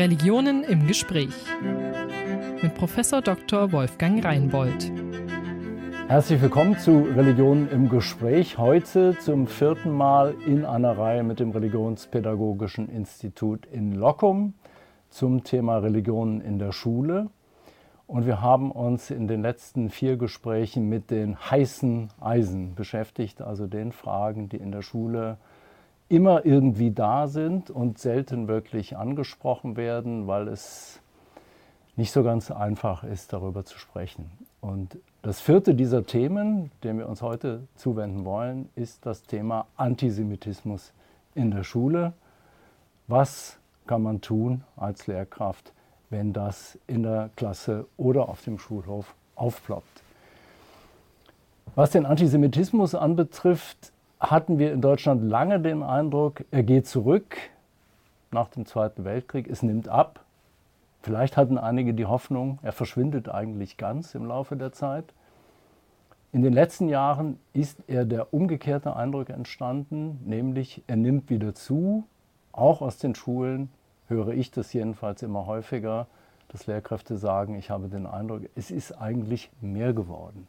Religionen im Gespräch mit Professor Dr. Wolfgang Reinbold. Herzlich willkommen zu Religionen im Gespräch. Heute zum vierten Mal in einer Reihe mit dem Religionspädagogischen Institut in Lockum zum Thema Religionen in der Schule. Und wir haben uns in den letzten vier Gesprächen mit den heißen Eisen beschäftigt, also den Fragen, die in der Schule immer irgendwie da sind und selten wirklich angesprochen werden, weil es nicht so ganz einfach ist, darüber zu sprechen. Und das vierte dieser Themen, dem wir uns heute zuwenden wollen, ist das Thema Antisemitismus in der Schule. Was kann man tun als Lehrkraft, wenn das in der Klasse oder auf dem Schulhof aufploppt? Was den Antisemitismus anbetrifft, hatten wir in Deutschland lange den Eindruck, er geht zurück nach dem Zweiten Weltkrieg, es nimmt ab. Vielleicht hatten einige die Hoffnung, er verschwindet eigentlich ganz im Laufe der Zeit. In den letzten Jahren ist er der umgekehrte Eindruck entstanden, nämlich er nimmt wieder zu. Auch aus den Schulen höre ich das jedenfalls immer häufiger, dass Lehrkräfte sagen, ich habe den Eindruck, es ist eigentlich mehr geworden.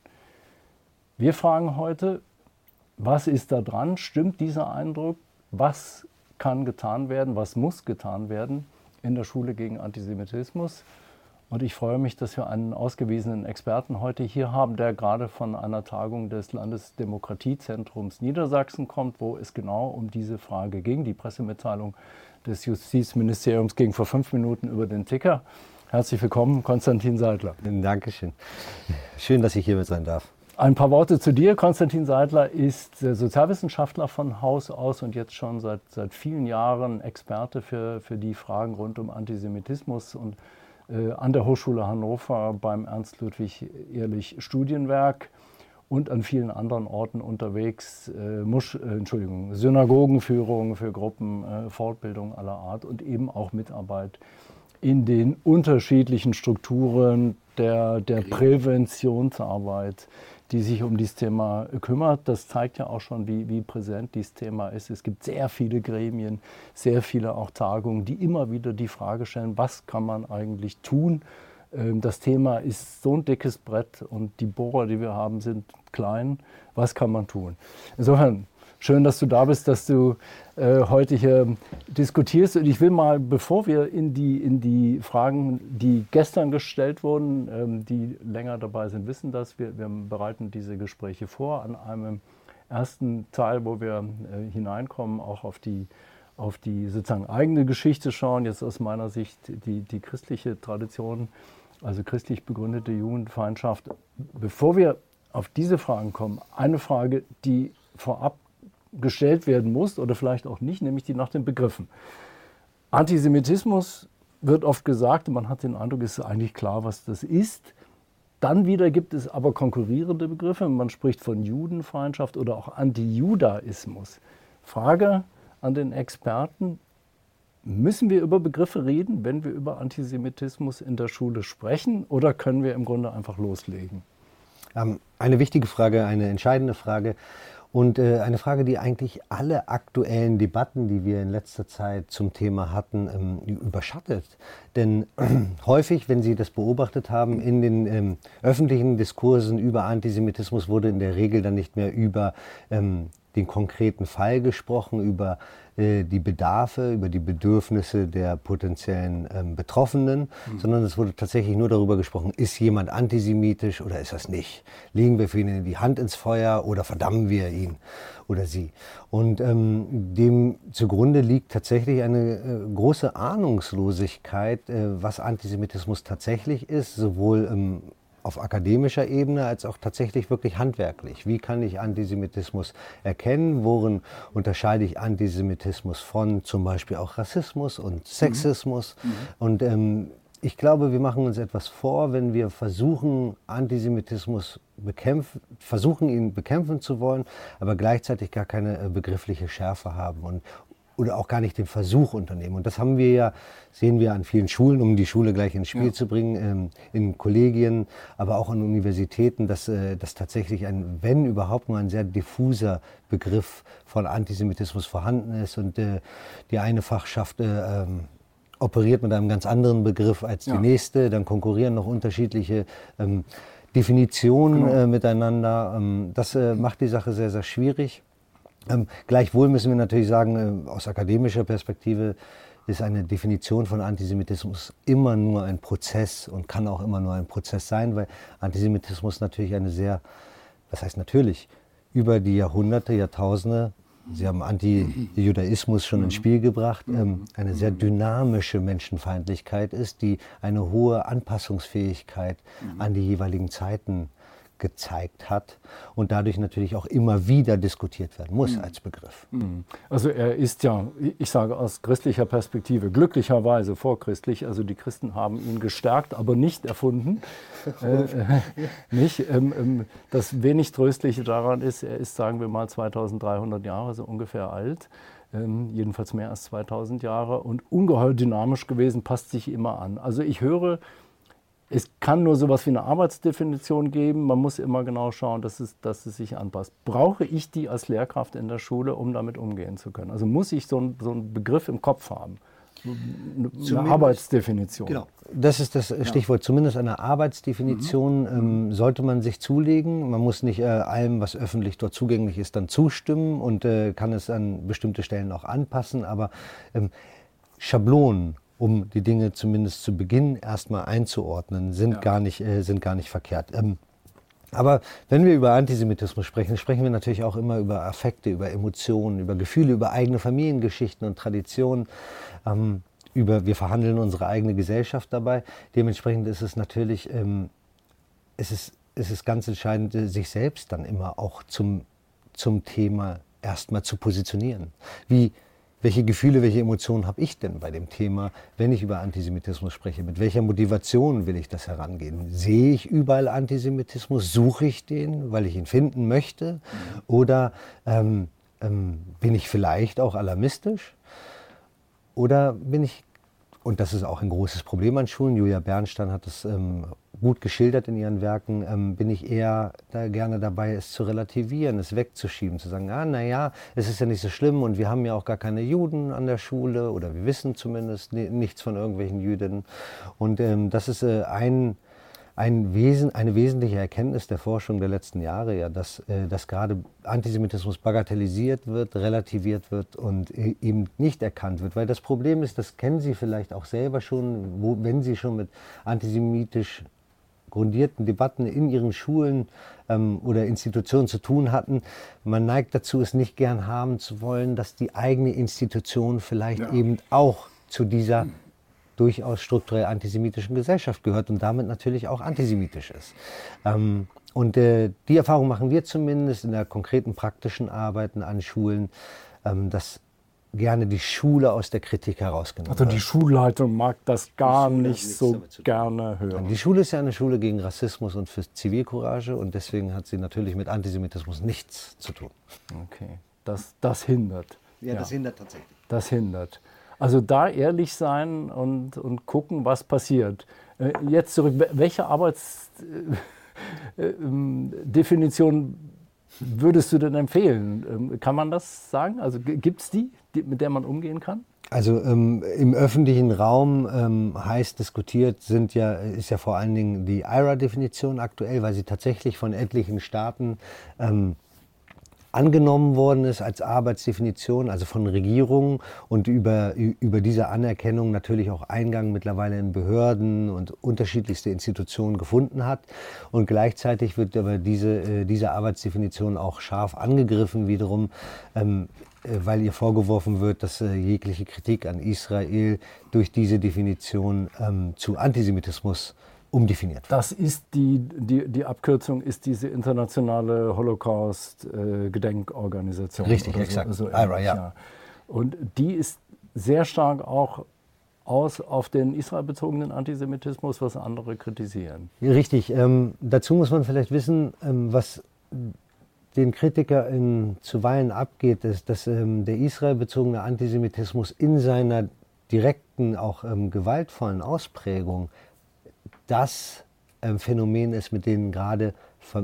Wir fragen heute, was ist da dran? Stimmt dieser Eindruck? Was kann getan werden? Was muss getan werden in der Schule gegen Antisemitismus? Und ich freue mich, dass wir einen ausgewiesenen Experten heute hier haben, der gerade von einer Tagung des Landesdemokratiezentrums Niedersachsen kommt, wo es genau um diese Frage ging. Die Pressemitteilung des Justizministeriums ging vor fünf Minuten über den Ticker. Herzlich willkommen, Konstantin Seidler. Dankeschön. Schön, dass ich hier mit sein darf. Ein paar Worte zu dir. Konstantin Seidler ist Sozialwissenschaftler von Haus aus und jetzt schon seit, seit vielen Jahren Experte für, für die Fragen rund um Antisemitismus und äh, an der Hochschule Hannover beim Ernst-Ludwig-Ehrlich Studienwerk und an vielen anderen Orten unterwegs. Äh, Musch, äh, Entschuldigung, Synagogenführung für Gruppen, äh, Fortbildung aller Art und eben auch Mitarbeit in den unterschiedlichen Strukturen der, der Präventionsarbeit, die sich um dieses Thema kümmert. Das zeigt ja auch schon, wie, wie präsent dieses Thema ist. Es gibt sehr viele Gremien, sehr viele auch Tagungen, die immer wieder die Frage stellen, was kann man eigentlich tun? Ähm, das Thema ist so ein dickes Brett und die Bohrer, die wir haben, sind klein. Was kann man tun? Insofern Schön, dass du da bist, dass du äh, heute hier diskutierst. Und ich will mal, bevor wir in die, in die Fragen, die gestern gestellt wurden, ähm, die länger dabei sind, wissen das. Wir, wir bereiten diese Gespräche vor an einem ersten Teil, wo wir äh, hineinkommen, auch auf die, auf die sozusagen eigene Geschichte schauen. Jetzt aus meiner Sicht die, die christliche Tradition, also christlich begründete Jugendfeindschaft. Bevor wir auf diese Fragen kommen, eine Frage, die vorab gestellt werden muss oder vielleicht auch nicht, nämlich die nach den Begriffen. Antisemitismus wird oft gesagt, man hat den Eindruck, es ist eigentlich klar, was das ist. Dann wieder gibt es aber konkurrierende Begriffe. Man spricht von Judenfeindschaft oder auch Antijudaismus. Frage an den Experten, müssen wir über Begriffe reden, wenn wir über Antisemitismus in der Schule sprechen oder können wir im Grunde einfach loslegen? Ähm, eine wichtige Frage, eine entscheidende Frage. Und äh, eine Frage, die eigentlich alle aktuellen Debatten, die wir in letzter Zeit zum Thema hatten, ähm, überschattet. Denn äh, häufig, wenn Sie das beobachtet haben, in den ähm, öffentlichen Diskursen über Antisemitismus wurde in der Regel dann nicht mehr über ähm, den konkreten Fall gesprochen, über die Bedarfe, über die Bedürfnisse der potenziellen ähm, Betroffenen, mhm. sondern es wurde tatsächlich nur darüber gesprochen, ist jemand antisemitisch oder ist das nicht? Legen wir für ihn die Hand ins Feuer oder verdammen wir ihn oder sie? Und ähm, dem zugrunde liegt tatsächlich eine äh, große Ahnungslosigkeit, äh, was Antisemitismus tatsächlich ist, sowohl ähm, auf akademischer Ebene als auch tatsächlich wirklich handwerklich. Wie kann ich Antisemitismus erkennen? Worin unterscheide ich Antisemitismus von zum Beispiel auch Rassismus und Sexismus? Mhm. Mhm. Und ähm, ich glaube, wir machen uns etwas vor, wenn wir versuchen, Antisemitismus bekämpfen, versuchen, ihn bekämpfen zu wollen, aber gleichzeitig gar keine äh, begriffliche Schärfe haben. Und oder auch gar nicht den Versuch unternehmen. Und das haben wir ja, sehen wir an vielen Schulen, um die Schule gleich ins Spiel ja. zu bringen, ähm, in Kollegien, aber auch an Universitäten, dass, äh, dass tatsächlich ein, wenn überhaupt nur ein sehr diffuser Begriff von Antisemitismus vorhanden ist und äh, die eine Fachschaft äh, ähm, operiert mit einem ganz anderen Begriff als die ja. nächste, dann konkurrieren noch unterschiedliche ähm, Definitionen genau. miteinander. Das macht die Sache sehr, sehr schwierig. Ähm, gleichwohl müssen wir natürlich sagen, äh, aus akademischer Perspektive ist eine Definition von Antisemitismus immer nur ein Prozess und kann auch immer nur ein Prozess sein, weil Antisemitismus natürlich eine sehr, was heißt natürlich, über die Jahrhunderte, Jahrtausende Sie haben Anti-Judaismus schon ins Spiel gebracht, ähm, eine sehr dynamische Menschenfeindlichkeit ist, die eine hohe Anpassungsfähigkeit an die jeweiligen Zeiten gezeigt hat und dadurch natürlich auch immer wieder diskutiert werden muss mhm. als Begriff. Mhm. Also er ist ja, ich sage aus christlicher Perspektive, glücklicherweise vorchristlich, also die Christen haben ihn gestärkt, aber nicht erfunden. äh, äh, nicht, ähm, ähm, das wenig Tröstliche daran ist, er ist, sagen wir mal, 2300 Jahre so ungefähr alt. Ähm, jedenfalls mehr als 2000 Jahre und ungeheuer dynamisch gewesen, passt sich immer an. Also ich höre es kann nur so etwas wie eine Arbeitsdefinition geben. Man muss immer genau schauen, dass es, dass es sich anpasst. Brauche ich die als Lehrkraft in der Schule, um damit umgehen zu können? Also muss ich so, ein, so einen Begriff im Kopf haben? Eine zumindest, Arbeitsdefinition. Genau. Das ist das Stichwort. Ja. Zumindest eine Arbeitsdefinition mhm. ähm, sollte man sich zulegen. Man muss nicht äh, allem, was öffentlich dort zugänglich ist, dann zustimmen und äh, kann es an bestimmte Stellen auch anpassen. Aber ähm, Schablonen um die Dinge zumindest zu Beginn erstmal einzuordnen, sind, ja. gar, nicht, äh, sind gar nicht verkehrt. Ähm, aber wenn wir über Antisemitismus sprechen, sprechen wir natürlich auch immer über Affekte, über Emotionen, über Gefühle, über eigene Familiengeschichten und Traditionen. Ähm, über, wir verhandeln unsere eigene Gesellschaft dabei. Dementsprechend ist es natürlich, ähm, es ist, es ist ganz entscheidend, sich selbst dann immer auch zum, zum Thema erstmal zu positionieren. Wie, welche Gefühle, welche Emotionen habe ich denn bei dem Thema, wenn ich über Antisemitismus spreche? Mit welcher Motivation will ich das herangehen? Sehe ich überall Antisemitismus? Suche ich den, weil ich ihn finden möchte? Oder ähm, ähm, bin ich vielleicht auch alarmistisch? Oder bin ich, und das ist auch ein großes Problem an Schulen, Julia Bernstein hat das ähm, gut geschildert in ihren Werken, ähm, bin ich eher da gerne dabei, es zu relativieren, es wegzuschieben, zu sagen, ah, naja, es ist ja nicht so schlimm und wir haben ja auch gar keine Juden an der Schule oder wir wissen zumindest nichts von irgendwelchen Jüdinnen. Und ähm, das ist äh, ein, ein Wesen, eine wesentliche Erkenntnis der Forschung der letzten Jahre, ja, dass, äh, dass gerade Antisemitismus bagatellisiert wird, relativiert wird und e-, eben nicht erkannt wird. Weil das Problem ist, das kennen Sie vielleicht auch selber schon, wo, wenn Sie schon mit antisemitisch grundierten Debatten in ihren Schulen ähm, oder Institutionen zu tun hatten. Man neigt dazu, es nicht gern haben zu wollen, dass die eigene Institution vielleicht ja. eben auch zu dieser durchaus strukturell antisemitischen Gesellschaft gehört und damit natürlich auch antisemitisch ist. Ähm, und äh, die Erfahrung machen wir zumindest in der konkreten praktischen Arbeiten an Schulen, ähm, dass gerne die Schule aus der Kritik herausgenommen Also die Schulleitung mag das gar nicht so gerne hören. Die Schule ist ja eine Schule gegen Rassismus und für Zivilcourage und deswegen hat sie natürlich mit Antisemitismus nichts zu tun. Okay, das, das hindert. Ja, das hindert tatsächlich. Das hindert. Also da ehrlich sein und, und gucken, was passiert. Äh, jetzt zurück, welche Arbeitsdefinition äh, würdest du denn empfehlen? Ähm, kann man das sagen? Also gibt es die, die, mit der man umgehen kann? Also ähm, im öffentlichen Raum ähm, heiß diskutiert sind ja, ist ja vor allen Dingen die IRA-Definition aktuell, weil sie tatsächlich von etlichen Staaten ähm, angenommen worden ist als Arbeitsdefinition, also von Regierungen und über, über diese Anerkennung natürlich auch Eingang mittlerweile in Behörden und unterschiedlichste Institutionen gefunden hat. Und gleichzeitig wird aber diese, äh, diese Arbeitsdefinition auch scharf angegriffen wiederum, ähm, äh, weil ihr vorgeworfen wird, dass äh, jegliche Kritik an Israel durch diese Definition ähm, zu Antisemitismus umdefiniert wird. Das ist die, die, die Abkürzung ist diese internationale Holocaust-Gedenkorganisation. Richtig, exakt. So, IRA, ja. ja. Und die ist sehr stark auch aus auf den israelbezogenen Antisemitismus, was andere kritisieren. Richtig. Ähm, dazu muss man vielleicht wissen, ähm, was den KritikerInnen zuweilen abgeht, ist, dass ähm, der israelbezogene Antisemitismus in seiner direkten, auch ähm, gewaltvollen Ausprägung das ähm, Phänomen ist, mit denen gerade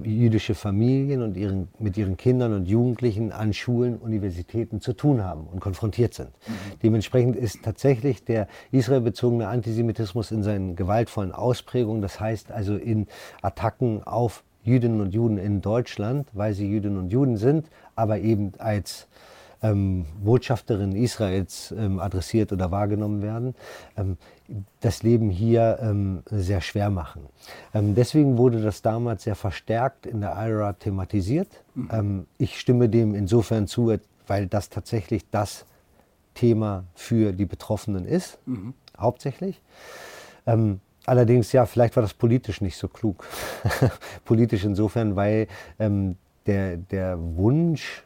jüdische Familien und ihren, mit ihren Kindern und Jugendlichen an Schulen, Universitäten zu tun haben und konfrontiert sind. Mhm. Dementsprechend ist tatsächlich der israelbezogene Antisemitismus in seinen gewaltvollen Ausprägungen, das heißt also in Attacken auf Jüdinnen und Juden in Deutschland, weil sie Jüdinnen und Juden sind, aber eben als ähm, Botschafterin Israels ähm, adressiert oder wahrgenommen werden, ähm, das Leben hier ähm, sehr schwer machen. Ähm, deswegen wurde das damals sehr verstärkt in der IRA thematisiert. Mhm. Ähm, ich stimme dem insofern zu, weil das tatsächlich das Thema für die Betroffenen ist, mhm. hauptsächlich. Allerdings, ja, vielleicht war das politisch nicht so klug. politisch insofern, weil ähm, der, der Wunsch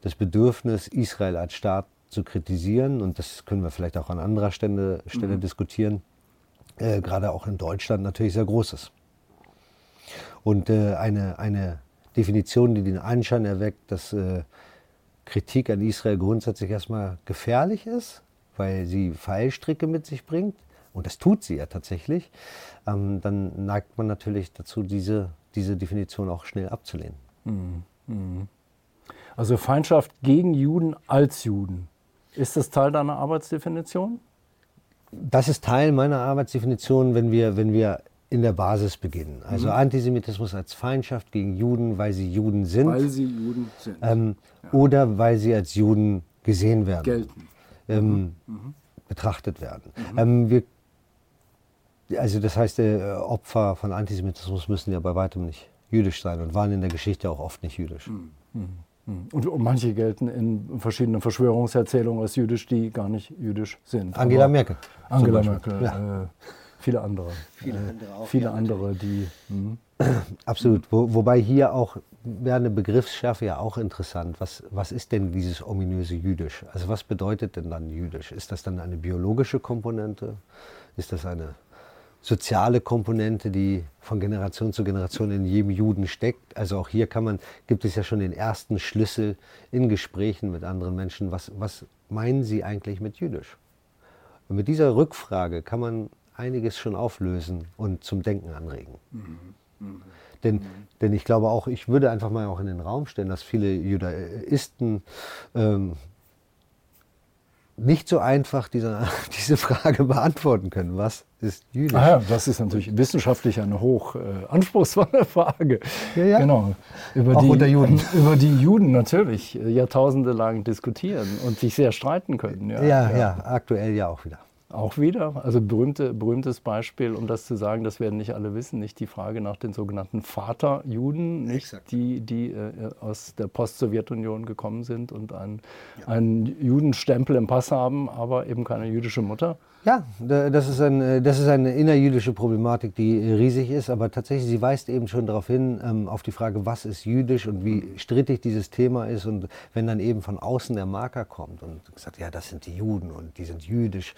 das Bedürfnis, Israel als Staat zu kritisieren, und das können wir vielleicht auch an anderer Stelle, Stelle mhm. diskutieren, äh, gerade auch in Deutschland natürlich sehr groß ist. Und äh, eine, eine Definition, die den Anschein erweckt, dass äh, Kritik an Israel grundsätzlich erstmal gefährlich ist, weil sie Fallstricke mit sich bringt, und das tut sie ja tatsächlich, ähm, dann neigt man natürlich dazu, diese, diese Definition auch schnell abzulehnen. Mhm. Mhm. Also Feindschaft gegen Juden als Juden. Ist das Teil deiner Arbeitsdefinition? Das ist Teil meiner Arbeitsdefinition, wenn wir, wenn wir in der Basis beginnen. Also mhm. Antisemitismus als Feindschaft gegen Juden, weil sie Juden sind. Weil sie Juden sind. Ähm, ja. Oder weil sie als Juden gesehen werden. Gelten. Ähm, mhm. mhm. Betrachtet werden. Mhm. Ähm, wir, also das heißt, äh, Opfer von Antisemitismus müssen ja bei weitem nicht jüdisch sein und waren in der Geschichte auch oft nicht jüdisch. Mhm. mhm. Und manche gelten in verschiedenen Verschwörungserzählungen als jüdisch, die gar nicht jüdisch sind. Angela Aber Merkel. Angela Merkel. Ja. Äh, viele andere. Viele äh, andere, auch, viele ja, andere die. Mh. Absolut. Wo, wobei hier auch wäre eine Begriffsschärfe ja auch interessant. Was, was ist denn dieses ominöse Jüdisch? Also was bedeutet denn dann Jüdisch? Ist das dann eine biologische Komponente? Ist das eine soziale Komponente, die von Generation zu Generation in jedem Juden steckt. Also auch hier kann man, gibt es ja schon den ersten Schlüssel in Gesprächen mit anderen Menschen. Was, was meinen Sie eigentlich mit Jüdisch? Und mit dieser Rückfrage kann man einiges schon auflösen und zum Denken anregen. Mhm. Mhm. Denn, denn ich glaube auch, ich würde einfach mal auch in den Raum stellen, dass viele Judaisten ähm, nicht so einfach diese, diese Frage beantworten können. Was ist jüdisch? Ah ja, das ist natürlich wissenschaftlich eine hoch äh, anspruchsvolle Frage. Ja, ja. Genau. Über Auch die, unter Juden. Über die Juden natürlich äh, jahrtausende lang diskutieren und sich sehr streiten können. Ja, ja, ja. ja aktuell ja auch wieder. Auch wieder, also berühmte, berühmtes Beispiel, um das zu sagen, das werden nicht alle wissen, nicht die Frage nach den sogenannten Vaterjuden, nicht, die, die äh, aus der Post-Sowjetunion gekommen sind und einen, ja. einen Judenstempel im Pass haben, aber eben keine jüdische Mutter. Ja, das ist, ein, das ist eine innerjüdische Problematik, die riesig ist, aber tatsächlich, sie weist eben schon darauf hin, ähm, auf die Frage, was ist jüdisch und wie strittig dieses Thema ist. Und wenn dann eben von außen der Marker kommt und sagt, ja, das sind die Juden und die sind jüdisch,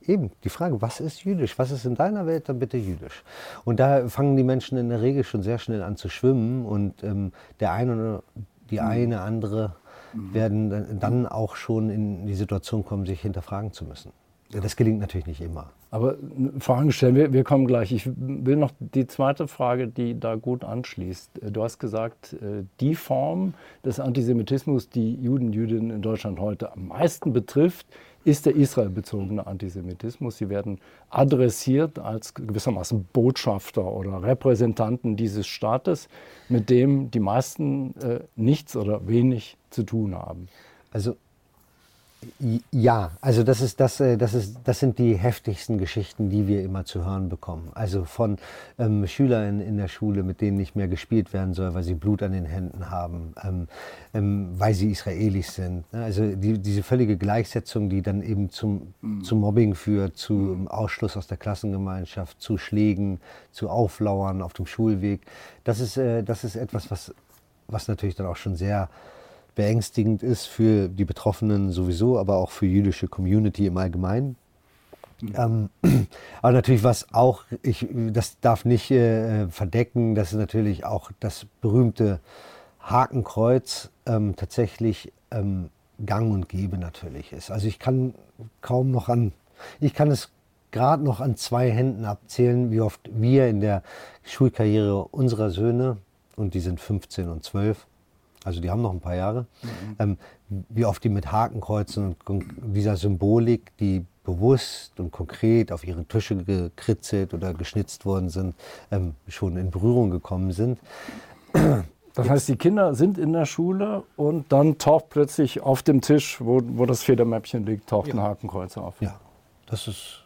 eben die Frage, was ist jüdisch? Was ist in deiner Welt dann bitte jüdisch? Und da fangen die Menschen in der Regel schon sehr schnell an zu schwimmen und ähm, der eine oder die mhm. eine andere mhm. werden dann auch schon in die Situation kommen, sich hinterfragen zu müssen. Das gelingt natürlich nicht immer. Aber Fragen stellen, wir, wir kommen gleich. Ich will noch die zweite Frage, die da gut anschließt. Du hast gesagt, äh, die Form des Antisemitismus, die Juden, Jüdinnen in Deutschland heute am meisten betrifft, ist der israelbezogene Antisemitismus. Sie werden adressiert als gewissermaßen Botschafter oder Repräsentanten dieses Staates, mit dem die meisten äh, nichts oder wenig zu tun haben. Also ja, also das, ist, das, äh, das, ist, das sind die heftigsten Geschichten, die wir immer zu hören bekommen. Also von ähm, Schülern in der Schule, mit denen nicht mehr gespielt werden soll, weil sie Blut an den Händen haben, ähm, ähm, weil sie Israelis sind. Ne? Also die, diese völlige Gleichsetzung, die dann eben zum, mhm. zum Mobbing führt, zum Ausschluss aus der Klassengemeinschaft, zu Schlägen, zu Auflauern auf dem Schulweg. Das ist, äh, das ist etwas, was, was natürlich dann auch schon sehr beängstigend ist für die Betroffenen sowieso, aber auch für die jüdische Community im Allgemeinen. Mhm. Ähm, aber natürlich, was auch, ich, das darf nicht äh, verdecken, dass natürlich auch das berühmte Hakenkreuz ähm, tatsächlich ähm, gang und gäbe natürlich ist. Also ich kann kaum noch an, ich kann es gerade noch an zwei Händen abzählen, wie oft wir in der Schulkarriere unserer Söhne und die sind 15 und 12. Also die haben noch ein paar Jahre. Mhm. Ähm, wie oft die mit Hakenkreuzen und dieser Symbolik, die bewusst und konkret auf ihre Tische gekritzelt oder geschnitzt worden sind, ähm, schon in Berührung gekommen sind. Das heißt, die Kinder sind in der Schule und dann taucht plötzlich auf dem Tisch, wo, wo das Federmäppchen liegt, taucht ja. ein Hakenkreuz auf. Ja, das ist,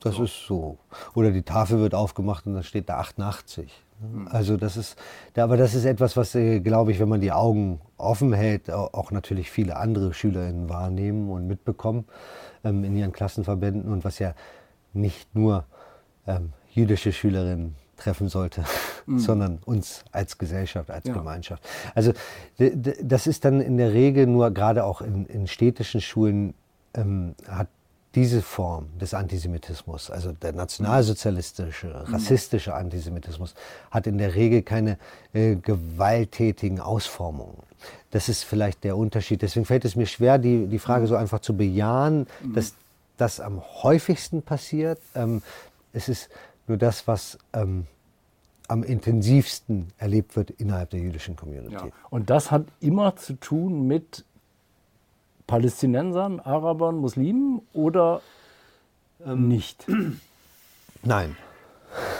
das so. ist so. Oder die Tafel wird aufgemacht und dann steht da 88. Mhm. Also das ist, aber das ist etwas, was, äh, glaube ich, wenn man die Augen offen hält, auch natürlich viele andere SchülerInnen wahrnehmen und mitbekommen ähm, in ihren Klassenverbänden und was ja nicht nur ähm, jüdische Schülerinnen treffen sollte, mhm. sondern uns als Gesellschaft, als ja. Gemeinschaft. Also das ist dann in der Regel nur, gerade auch in, in städtischen Schulen, ähm, hat diese Form des Antisemitismus, also der nationalsozialistische, mhm. rassistische Antisemitismus, hat in der Regel keine äh, gewalttätigen Ausformungen. Das ist vielleicht der Unterschied. Deswegen fällt es mir schwer, die, die Frage so einfach zu bejahen, mhm. dass das am häufigsten passiert. Ähm, es ist nur das, was ähm, am intensivsten erlebt wird innerhalb der jüdischen Community. Ja. Und das hat immer zu tun mit Palästinensern, Arabern, Muslimen oder ähm, nicht? Nein.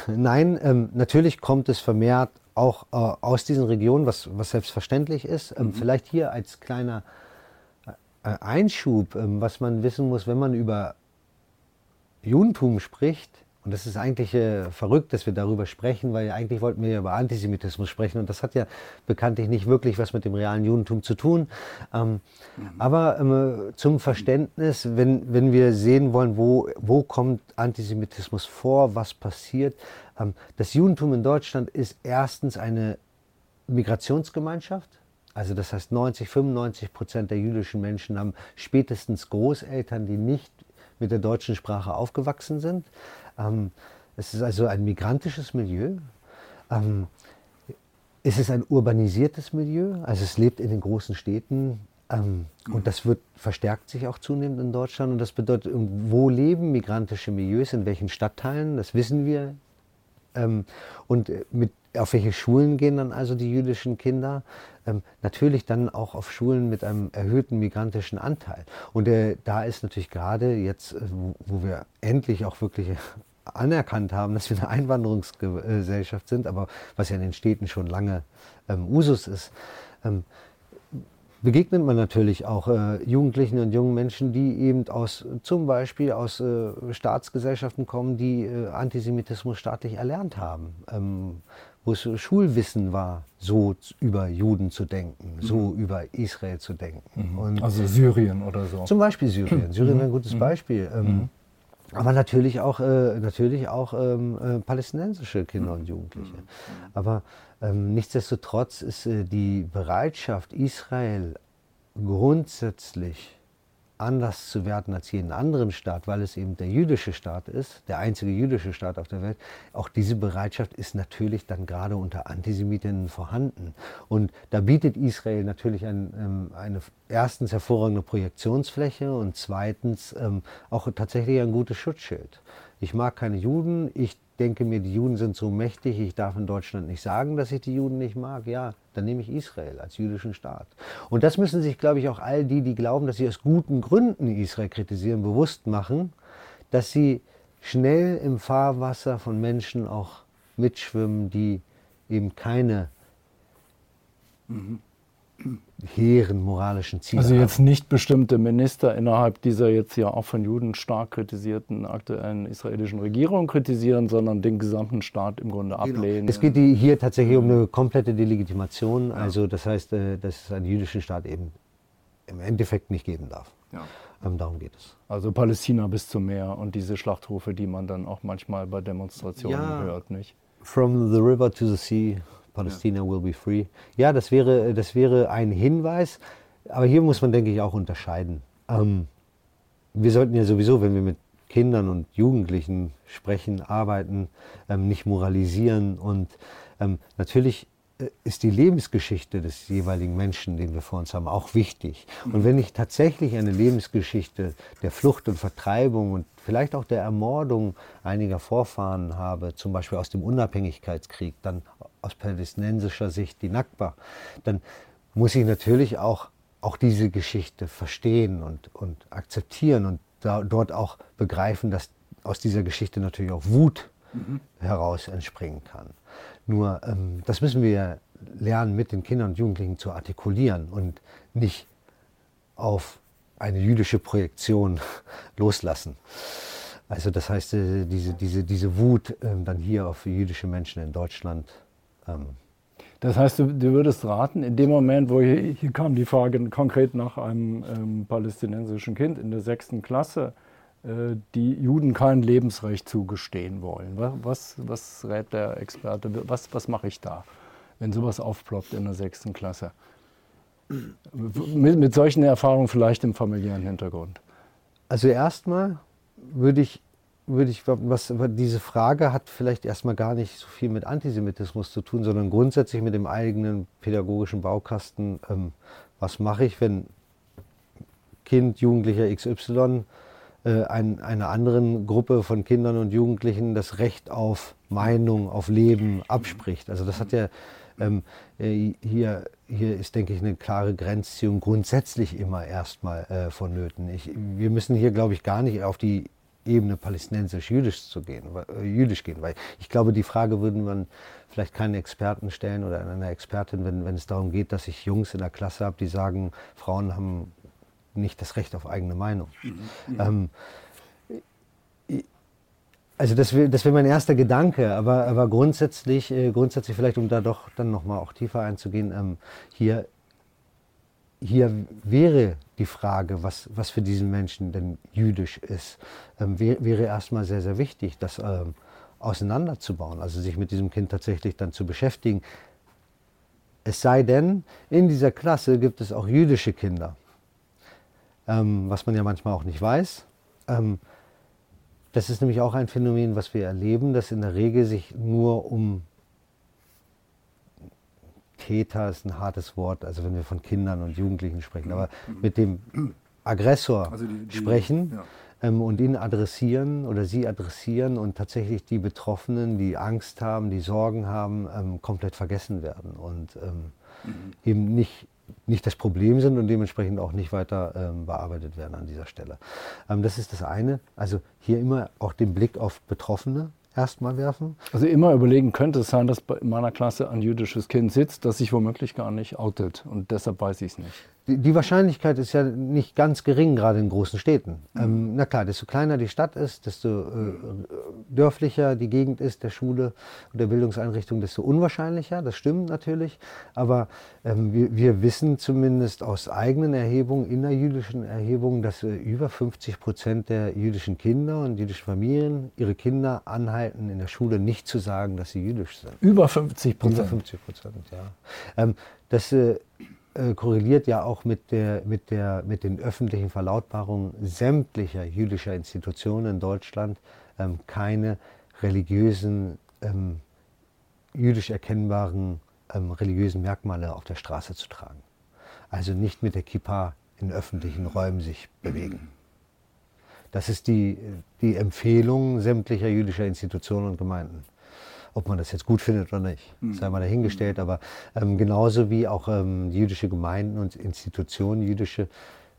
Nein, ähm, natürlich kommt es vermehrt auch äh, aus diesen Regionen, was, was selbstverständlich ist. Ähm, mhm. Vielleicht hier als kleiner äh, Einschub, ähm, was man wissen muss, wenn man über Judentum spricht, und das ist eigentlich äh, verrückt, dass wir darüber sprechen, weil eigentlich wollten wir ja über Antisemitismus sprechen und das hat ja bekanntlich nicht wirklich was mit dem realen Judentum zu tun. Ähm, mhm. Aber ähm, zum Verständnis, wenn, wenn wir sehen wollen, wo, wo kommt Antisemitismus vor, was passiert, ähm, das Judentum in Deutschland ist erstens eine Migrationsgemeinschaft. Also das heißt, 90, 95 Prozent der jüdischen Menschen haben spätestens Großeltern, die nicht mit der deutschen Sprache aufgewachsen sind. Ähm, es ist also ein migrantisches Milieu. Ähm, es ist ein urbanisiertes Milieu, also es lebt in den großen Städten. Ähm, und das wird, verstärkt sich auch zunehmend in Deutschland. Und das bedeutet, wo leben migrantische Milieus, in welchen Stadtteilen, das wissen wir. Ähm, und mit, auf welche Schulen gehen dann also die jüdischen Kinder? Ähm, natürlich dann auch auf Schulen mit einem erhöhten migrantischen Anteil. Und äh, da ist natürlich gerade jetzt, äh, wo, wo wir endlich auch wirklich anerkannt haben, dass wir eine Einwanderungsgesellschaft sind, aber was ja in den Städten schon lange ähm, Usus ist, ähm, begegnet man natürlich auch äh, Jugendlichen und jungen Menschen, die eben aus zum Beispiel aus äh, Staatsgesellschaften kommen, die äh, Antisemitismus staatlich erlernt haben, ähm, wo es Schulwissen war, so über Juden zu denken, mhm. so über Israel zu denken. Mhm. also Syrien oder so. Zum Beispiel Syrien. Syrien ist ein gutes mhm. Beispiel. Ähm, mhm. Aber natürlich auch, äh, natürlich auch ähm, äh, palästinensische Kinder und Jugendliche. Mhm. Aber ähm, nichtsdestotrotz ist äh, die Bereitschaft, Israel grundsätzlich anders zu werden als jeden anderen Staat, weil es eben der jüdische Staat ist, der einzige jüdische Staat auf der Welt. Auch diese Bereitschaft ist natürlich dann gerade unter Antisemitinnen vorhanden. Und da bietet Israel natürlich ein, ähm, eine erstens hervorragende Projektionsfläche und zweitens ähm, auch tatsächlich ein gutes Schutzschild. Ich mag keine Juden, ich denke mir, die Juden sind so mächtig, ich darf in Deutschland nicht sagen, dass ich die Juden nicht mag. Ja, dann nehme ich Israel als jüdischen Staat. Und das müssen sich, glaube ich, auch all die, die glauben, dass sie aus guten Gründen Israel kritisieren, bewusst machen, dass sie schnell im Fahrwasser von Menschen auch mitschwimmen, die eben keine mhm hehren moralischen Ziele. Also jetzt nicht bestimmte Minister innerhalb dieser jetzt ja auch von Juden stark kritisierten aktuellen israelischen Regierung kritisieren, sondern den gesamten Staat im Grunde genau. ablehnen. Es geht hier tatsächlich um eine komplette Delegitimation. Also das heißt, äh, dass es einen jüdischen Staat eben im Endeffekt nicht geben darf. Ja. Ähm, darum geht es. Also Palästina bis zum Meer und diese Schlachtrufe, die man dann auch manchmal bei Demonstrationen ja. hört, nicht? From the river to the sea. Palästina will be free. Ja, das wäre, das wäre ein Hinweis. Aber hier muss man, denke ich, auch unterscheiden. Ähm, wir sollten ja sowieso, wenn wir mit Kindern und Jugendlichen sprechen, arbeiten, ähm, nicht moralisieren. Und ähm, natürlich ist die Lebensgeschichte des jeweiligen Menschen, den wir vor uns haben, auch wichtig. Und wenn ich tatsächlich eine Lebensgeschichte der Flucht und Vertreibung und vielleicht auch der Ermordung einiger Vorfahren habe, zum Beispiel aus dem Unabhängigkeitskrieg, dann aus palästinensischer Sicht die Nakba, dann muss ich natürlich auch, auch diese Geschichte verstehen und, und akzeptieren und da, dort auch begreifen, dass aus dieser Geschichte natürlich auch Wut mhm. heraus entspringen kann. Nur ähm, das müssen wir lernen, mit den Kindern und Jugendlichen zu artikulieren und nicht auf eine jüdische Projektion loslassen. Also das heißt, äh, diese, diese, diese Wut ähm, dann hier auf jüdische Menschen in Deutschland. Ähm das heißt, du, du, würdest raten, in dem Moment, wo hier, hier kam die Frage konkret nach einem ähm, palästinensischen Kind in der sechsten Klasse, die Juden kein Lebensrecht zugestehen wollen. Was, was rät der Experte? Was, was mache ich da, wenn sowas aufploppt in der sechsten Klasse? Mit, mit solchen Erfahrungen vielleicht im familiären Hintergrund. Also erstmal würde ich, würde ich was, diese Frage hat vielleicht erstmal gar nicht so viel mit Antisemitismus zu tun, sondern grundsätzlich mit dem eigenen pädagogischen Baukasten. Ähm, was mache ich, wenn Kind, Jugendlicher XY äh, ein, einer anderen Gruppe von Kindern und Jugendlichen das Recht auf Meinung, auf Leben abspricht. Also das hat ja ähm, äh, hier, hier ist, denke ich, eine klare Grenzziehung grundsätzlich immer erstmal äh, vonnöten. Ich, wir müssen hier, glaube ich, gar nicht auf die Ebene palästinensisch-jüdisch zu gehen, äh, jüdisch gehen, weil ich glaube, die Frage würden man vielleicht keinen Experten stellen oder einer Expertin, wenn, wenn es darum geht, dass ich Jungs in der Klasse habe, die sagen, Frauen haben nicht das Recht auf eigene Meinung. Mhm. Ähm, also das wäre das wär mein erster Gedanke, aber, aber grundsätzlich, äh, grundsätzlich vielleicht, um da doch dann nochmal auch tiefer einzugehen, ähm, hier, hier wäre die Frage, was, was für diesen Menschen denn jüdisch ist, ähm, wär, wäre erstmal sehr, sehr wichtig, das ähm, auseinanderzubauen, also sich mit diesem Kind tatsächlich dann zu beschäftigen. Es sei denn, in dieser Klasse gibt es auch jüdische Kinder ähm, was man ja manchmal auch nicht weiß. Ähm, das ist nämlich auch ein Phänomen, was wir erleben, dass in der Regel sich nur um Täter ist ein hartes Wort, also wenn wir von Kindern und Jugendlichen sprechen, aber mit dem Aggressor also die, die, sprechen ja. ähm, und ihn adressieren oder sie adressieren und tatsächlich die Betroffenen, die Angst haben, die Sorgen haben, ähm, komplett vergessen werden und ähm, mhm. eben nicht nicht das Problem sind und dementsprechend auch nicht weiter ähm, bearbeitet werden an dieser Stelle. Ähm, das ist das eine. Also hier immer auch den Blick auf Betroffene erstmal werfen. Also immer überlegen, könnte es sein, dass in meiner Klasse ein jüdisches Kind sitzt, das sich womöglich gar nicht outet und deshalb weiß ich es nicht die Wahrscheinlichkeit ist ja nicht ganz gering, gerade in großen Städten. Mhm. Ähm, na klar, desto kleiner die Stadt ist, desto äh, dörflicher die Gegend ist, der Schule und der Bildungseinrichtung, desto unwahrscheinlicher. Das stimmt natürlich. Aber ähm, wir, wir, wissen zumindest aus eigenen Erhebungen, innerjüdischen Erhebungen, dass äh, über 50 Prozent der jüdischen Kinder und jüdischen Familien ihre Kinder anhalten, in der Schule nicht zu sagen, dass sie jüdisch sind. Über 50 Prozent? Über 50 Prozent, ja. Ähm, das äh, äh, korreliert ja auch mit, der, mit, der, mit den öffentlichen Verlautbarungen sämtlicher jüdischer Institutionen in Deutschland, ähm, keine religiösen, ähm, jüdisch erkennbaren ähm, religiösen Merkmale auf der Straße zu tragen. Also nicht mit der Kippa in öffentlichen Räumen sich bewegen. Das ist die, die Empfehlung sämtlicher jüdischer Institutionen und Gemeinden. Ob man das jetzt gut findet oder nicht, mhm. sei mal dahingestellt. Mhm. Aber ähm, genauso wie auch ähm, jüdische Gemeinden und Institutionen jüdische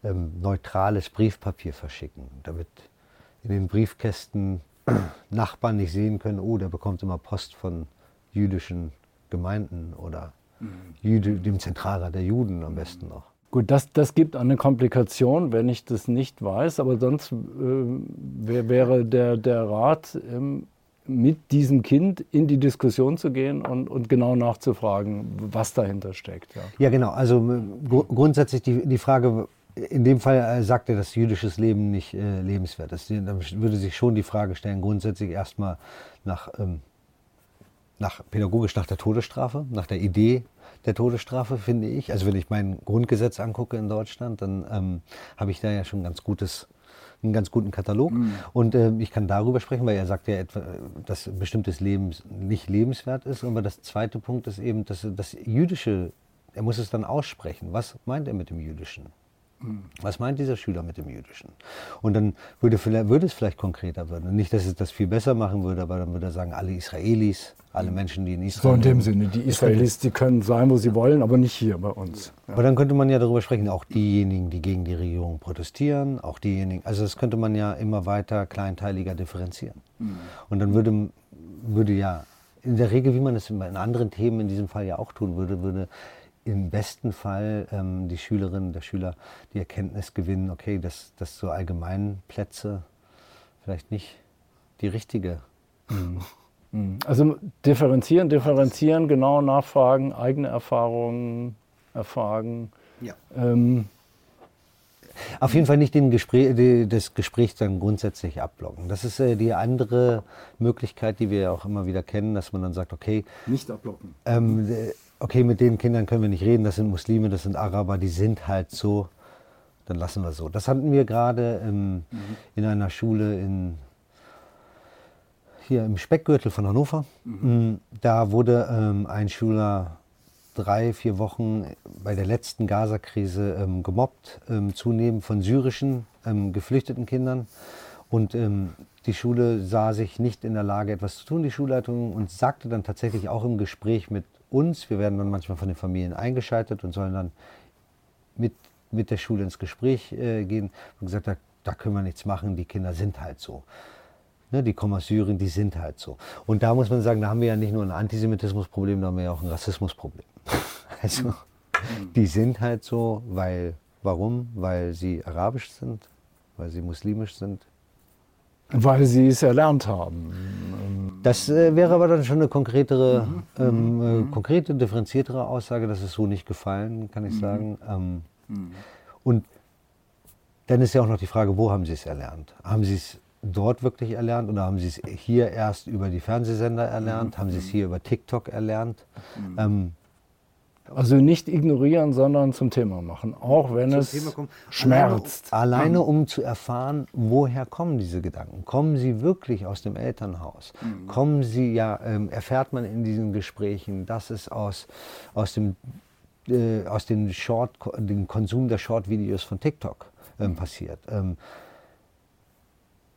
ähm, neutrales Briefpapier verschicken, damit in den Briefkästen Nachbarn nicht sehen können, oh, der bekommt immer Post von jüdischen Gemeinden oder mhm. Jüde, dem Zentralrat der Juden am besten noch. Gut, das, das gibt eine Komplikation, wenn ich das nicht weiß, aber sonst äh, wäre der, der Rat, ähm, mit diesem Kind in die Diskussion zu gehen und, und genau nachzufragen, was dahinter steckt. Ja, ja genau. Also gr grundsätzlich die, die Frage, in dem Fall äh, sagt er, dass jüdisches Leben nicht äh, lebenswert ist. Dann würde sich schon die Frage stellen, grundsätzlich erstmal nach, ähm, nach pädagogisch nach der Todesstrafe, nach der Idee der Todesstrafe, finde ich. Also wenn ich mein Grundgesetz angucke in Deutschland, dann ähm, habe ich da ja schon ganz gutes einen ganz guten Katalog. Mhm. Und äh, ich kann darüber sprechen, weil er sagt ja etwa, dass bestimmtes Leben nicht lebenswert ist. Aber das zweite Punkt ist eben, dass das Jüdische, er muss es dann aussprechen. Was meint er mit dem Jüdischen? Was meint dieser Schüler mit dem Jüdischen? Und dann würde, würde es vielleicht konkreter werden. nicht, dass es das viel besser machen würde, aber dann würde er sagen, alle Israelis, alle Menschen, die in Israel. So in dem Sinne, die Israelis, die können sein, wo sie wollen, aber nicht hier bei uns. Ja. Aber dann könnte man ja darüber sprechen, auch diejenigen, die gegen die Regierung protestieren, auch diejenigen. Also das könnte man ja immer weiter kleinteiliger differenzieren. Mhm. Und dann würde, würde ja in der Regel, wie man es in anderen Themen in diesem Fall ja auch tun würde, würde im besten Fall ähm, die Schülerinnen, der Schüler die Erkenntnis gewinnen, okay, dass, dass so Allgemeinplätze vielleicht nicht die richtige. Mhm. mhm. Also differenzieren, differenzieren, genau nachfragen, eigene Erfahrungen erfragen. Ja. Ähm, auf jeden Fall nicht den Gespräch, die, das Gespräch dann grundsätzlich abblocken. Das ist äh, die andere Möglichkeit, die wir auch immer wieder kennen, dass man dann sagt, okay. Nicht abblocken. Ähm, okay, mit den Kindern können wir nicht reden, das sind Muslime, das sind Araber, die sind halt so, dann lassen wir so. Das hatten wir gerade ähm, mhm. in einer Schule in, hier im Speckgürtel von Hannover. Mhm. Mm, da wurde ähm, ein Schüler drei, vier Wochen bei der letzten Gaza-Krise ähm, gemobbt, ähm, zunehmend von syrischen ähm, geflüchteten Kindern. Und ähm, die Schule sah sich nicht in der Lage, etwas zu tun, die Schulleitung, und sagte dann tatsächlich auch im Gespräch mit uns. Wir werden dann manchmal von den Familien eingeschaltet und sollen dann mit, mit der Schule ins Gespräch äh, gehen und gesagt, da, da können wir nichts machen, die Kinder sind halt so. Ne, die kommen aus Syrien, die sind halt so. Und da muss man sagen, da haben wir ja nicht nur ein Antisemitismusproblem, da haben wir ja auch ein Rassismusproblem. Also, die sind halt so, weil, warum? Weil sie arabisch sind, weil sie muslimisch sind, weil sie es erlernt haben. Das äh, wäre aber dann schon eine konkretere, mhm. ähm, mhm. äh, konkrete, differenziertere Aussage. Das ist so nicht gefallen, kann ich mhm. sagen. Ähm, mhm. Und dann ist ja auch noch die Frage, wo haben sie es erlernt? Haben sie es dort wirklich erlernt oder haben sie es hier erst über die Fernsehsender erlernt? Mhm. Haben sie es hier über TikTok erlernt? Mhm. Ähm, also nicht ignorieren, sondern zum Thema machen, auch wenn es schmerzt. Alleine, alleine, um zu erfahren, woher kommen diese Gedanken. Kommen sie wirklich aus dem Elternhaus? Mhm. Kommen sie, ja, ähm, erfährt man in diesen Gesprächen, dass es aus, aus dem äh, aus dem Short, dem Konsum der Short-Videos von TikTok ähm, passiert. Ähm,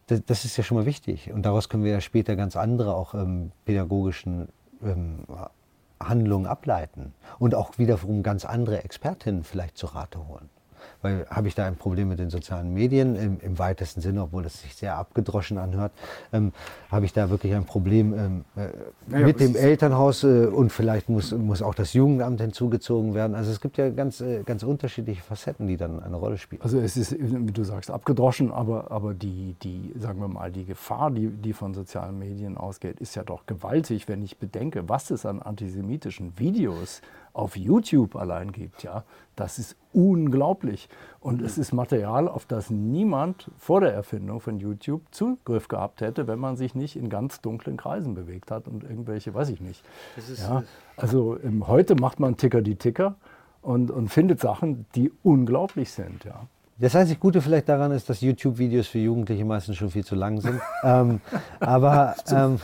das, das, ist ja schon mal wichtig. Und daraus können wir ja später ganz andere auch ähm, pädagogischen ähm, Handlungen ableiten und auch wiederum ganz andere Expertinnen vielleicht zu Rate holen. Weil habe ich da ein Problem mit den sozialen Medien im, im weitesten Sinne, obwohl das sich sehr abgedroschen anhört, ähm, habe ich da wirklich ein Problem ähm, äh, naja, mit dem Elternhaus äh, und vielleicht muss, muss auch das Jugendamt hinzugezogen werden. Also es gibt ja ganz, äh, ganz unterschiedliche Facetten, die dann eine Rolle spielen. Also es ist, wie du sagst, abgedroschen, aber, aber die, die, sagen wir mal, die Gefahr, die, die von sozialen Medien ausgeht, ist ja doch gewaltig, wenn ich bedenke, was es an antisemitischen Videos auf YouTube allein gibt, ja, das ist unglaublich. Und es ist Material, auf das niemand vor der Erfindung von YouTube Zugriff gehabt hätte, wenn man sich nicht in ganz dunklen Kreisen bewegt hat und irgendwelche, weiß ich nicht. ja, also ähm, heute macht man Ticker die Ticker und, und findet Sachen, die unglaublich sind. Ja. Das einzig Gute vielleicht daran ist, dass YouTube-Videos für Jugendliche meistens schon viel zu lang sind. ähm, aber ähm,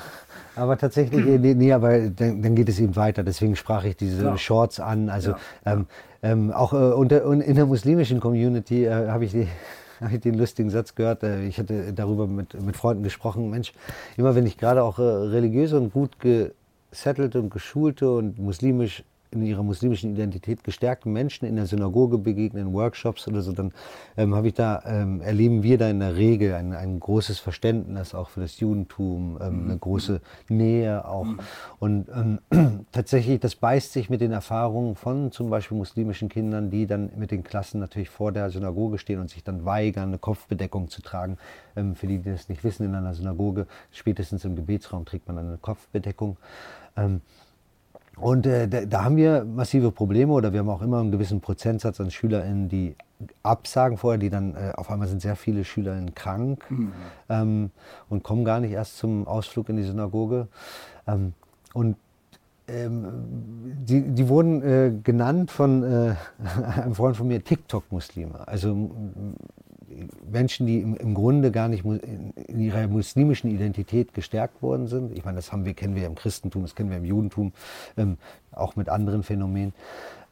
aber tatsächlich, nee, nee aber dann, dann, geht es eben weiter. Deswegen sprach ich diese ja. Shorts an. Also ja. ähm, ähm, auch äh, unter, in der muslimischen Community äh, habe ich, die, ich den lustigen Satz gehört. Äh, ich hatte darüber mit, mit Freunden gesprochen. Mensch, immer wenn ich gerade auch äh, religiöse und gut gesettelte und geschulte und muslimisch in ihrer muslimischen Identität gestärkten Menschen in der Synagoge begegnen, in Workshops oder so, dann ähm, habe ich da, ähm, erleben wir da in der Regel ein, ein großes Verständnis auch für das Judentum, ähm, mhm. eine große Nähe auch. Mhm. Und ähm, tatsächlich, das beißt sich mit den Erfahrungen von zum Beispiel muslimischen Kindern, die dann mit den Klassen natürlich vor der Synagoge stehen und sich dann weigern, eine Kopfbedeckung zu tragen. Ähm, für die, die das nicht wissen, in einer Synagoge, spätestens im Gebetsraum trägt man eine Kopfbedeckung. Und äh, da, da, haben wir massive Probleme oder wir haben auch immer einen gewissen Prozentsatz an SchülerInnen, die absagen vorher, die dann äh, auf einmal sind sehr viele SchülerInnen krank mhm. ähm, und kommen gar nicht erst zum Ausflug in die Synagoge. Ähm, und ähm, die, die wurden äh, genannt von äh, einem Freund von mir TikTok-Muslime. Also Menschen, die im, im, Grunde gar nicht in ihrer muslimischen Identität gestärkt worden sind. Ich meine, das haben wir, kennen wir im Christentum, das kennen wir im Judentum, ähm, auch mit anderen Phänomenen.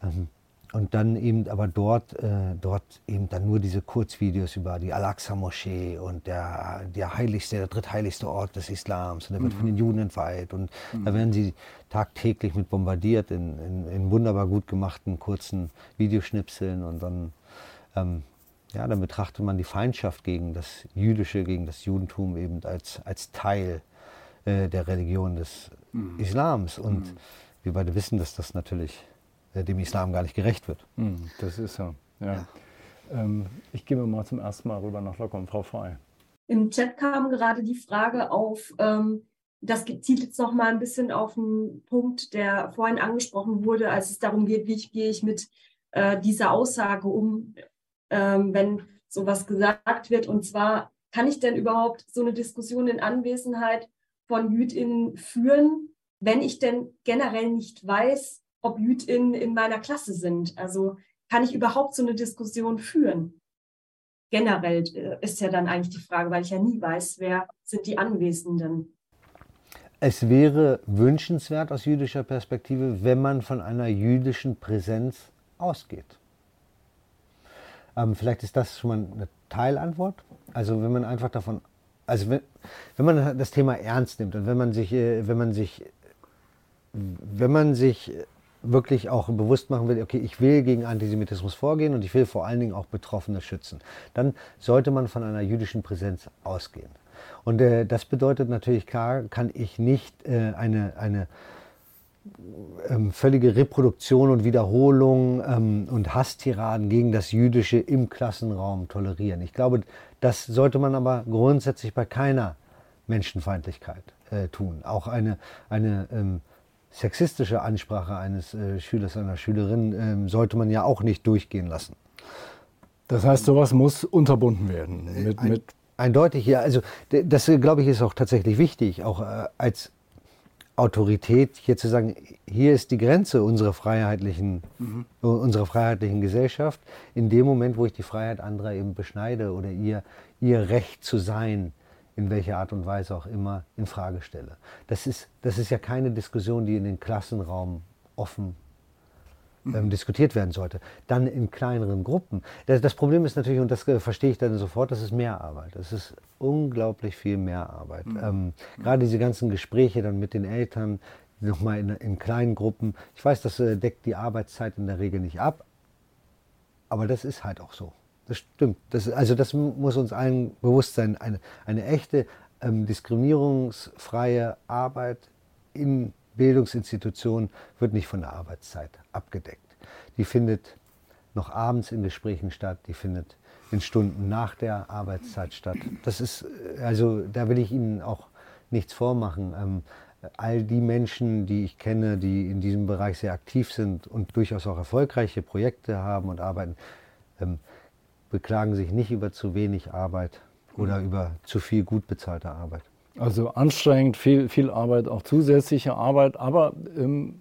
Ähm, und dann eben aber dort, äh, dort eben dann nur diese Kurzvideos über die Al-Aqsa-Moschee und der, der heiligste, der drittheiligste Ort des Islams und der wird mhm. von den Juden entweiht und mhm. da werden sie tagtäglich mit bombardiert in, in, in, wunderbar gut gemachten kurzen Videoschnipseln und dann, ähm, ja, dann betrachtet man die Feindschaft gegen das Jüdische, gegen das Judentum eben als, als Teil äh, der Religion des mhm. Islams und mhm. wir beide wissen, dass das natürlich äh, dem Islam gar nicht gerecht wird. Hm, das ist so. Ja. ja. Ähm, ich gebe mal zum ersten Mal rüber nach Lockum, Frau Frei. Im Chat kam gerade die Frage auf, ähm, das zielt jetzt noch mal ein bisschen auf einen Punkt, der vorhin angesprochen wurde, als es darum geht, wie ich, gehe ich mit äh, dieser Aussage um, ähm, wenn sowas gesagt wird. Und zwar, kann ich denn überhaupt so eine Diskussion in Anwesenheit von JüdInnen führen, wenn ich denn generell nicht weiß, ob JüdInnen in meiner Klasse sind. Also kann ich überhaupt so eine Diskussion führen? Generell äh, ist ja dann eigentlich die Frage, weil ich ja nie weiß, wer sind die Anwesenden. Es wäre wünschenswert aus jüdischer Perspektive, wenn man von einer jüdischen Präsenz ausgeht. Ähm, vielleicht ist das schon mal eine Teilantwort. Also wenn man einfach davon, also wenn, wenn man das Thema ernst nimmt und wenn man sich, äh, wenn man sich, wenn man sich wirklich auch bewusst machen will, okay, ich will gegen Antisemitismus vorgehen und ich will vor allen Dingen auch Betroffene schützen, dann sollte man von einer jüdischen Präsenz ausgehen. Und äh, das bedeutet natürlich klar, kann ich nicht äh, eine, eine ähm, völlige Reproduktion und Wiederholung ähm, und Hasstiraden gegen das Jüdische im Klassenraum tolerieren. Ich glaube, das sollte man aber grundsätzlich bei keiner Menschenfeindlichkeit äh, tun. Auch eine, eine ähm, sexistische Ansprache eines äh, Schülers, einer Schülerin ähm, sollte man ja auch nicht durchgehen lassen. Das heißt, sowas muss unterbunden werden. Mit, Ein, mit eindeutig, ja. Also das, äh, glaube ich, ist auch tatsächlich wichtig, auch äh, als Autorität hier zu sagen, hier ist die Grenze unserer freiheitlichen, mhm. unserer freiheitlichen Gesellschaft. In dem Moment, wo ich die Freiheit anderer eben beschneide oder ihr, ihr Recht zu sein in welcher Art und Weise auch immer, in Frage stelle. Das ist, das ist ja keine Diskussion, die in den Klassenraum offen ähm, diskutiert werden sollte. Dann in kleineren Gruppen. Das, das, Problem ist natürlich, und das äh, verstehe ich dann sofort, das ist mehr Arbeit. Das ist unglaublich viel mehr Arbeit. Mhm. Ähm. Gerade diese ganzen Gespräche dann mit den Eltern, nochmal in, in kleinen Gruppen. Ich weiß, das äh, deckt die Arbeitszeit in der Regel nicht ab, aber das ist halt auch so. Das stimmt. Das, also das muss uns allen bewusst sein. Eine, eine echte ähm, diskriminierungsfreie Arbeit in Bildungsinstitutionen wird nicht von der Arbeitszeit abgedeckt. Die findet noch abends in Gesprächen statt, die findet in Stunden nach der Arbeitszeit statt. Das ist, also da will ich Ihnen auch nichts vormachen. Ähm, all die Menschen, die ich kenne, die in diesem Bereich sehr aktiv sind und durchaus auch erfolgreiche Projekte haben und arbeiten, ähm, beklagen sich nicht über zu wenig Arbeit oder mhm. über zu viel gut bezahlte Arbeit. Also anstrengend, viel, viel Arbeit, auch zusätzliche Arbeit, aber ähm,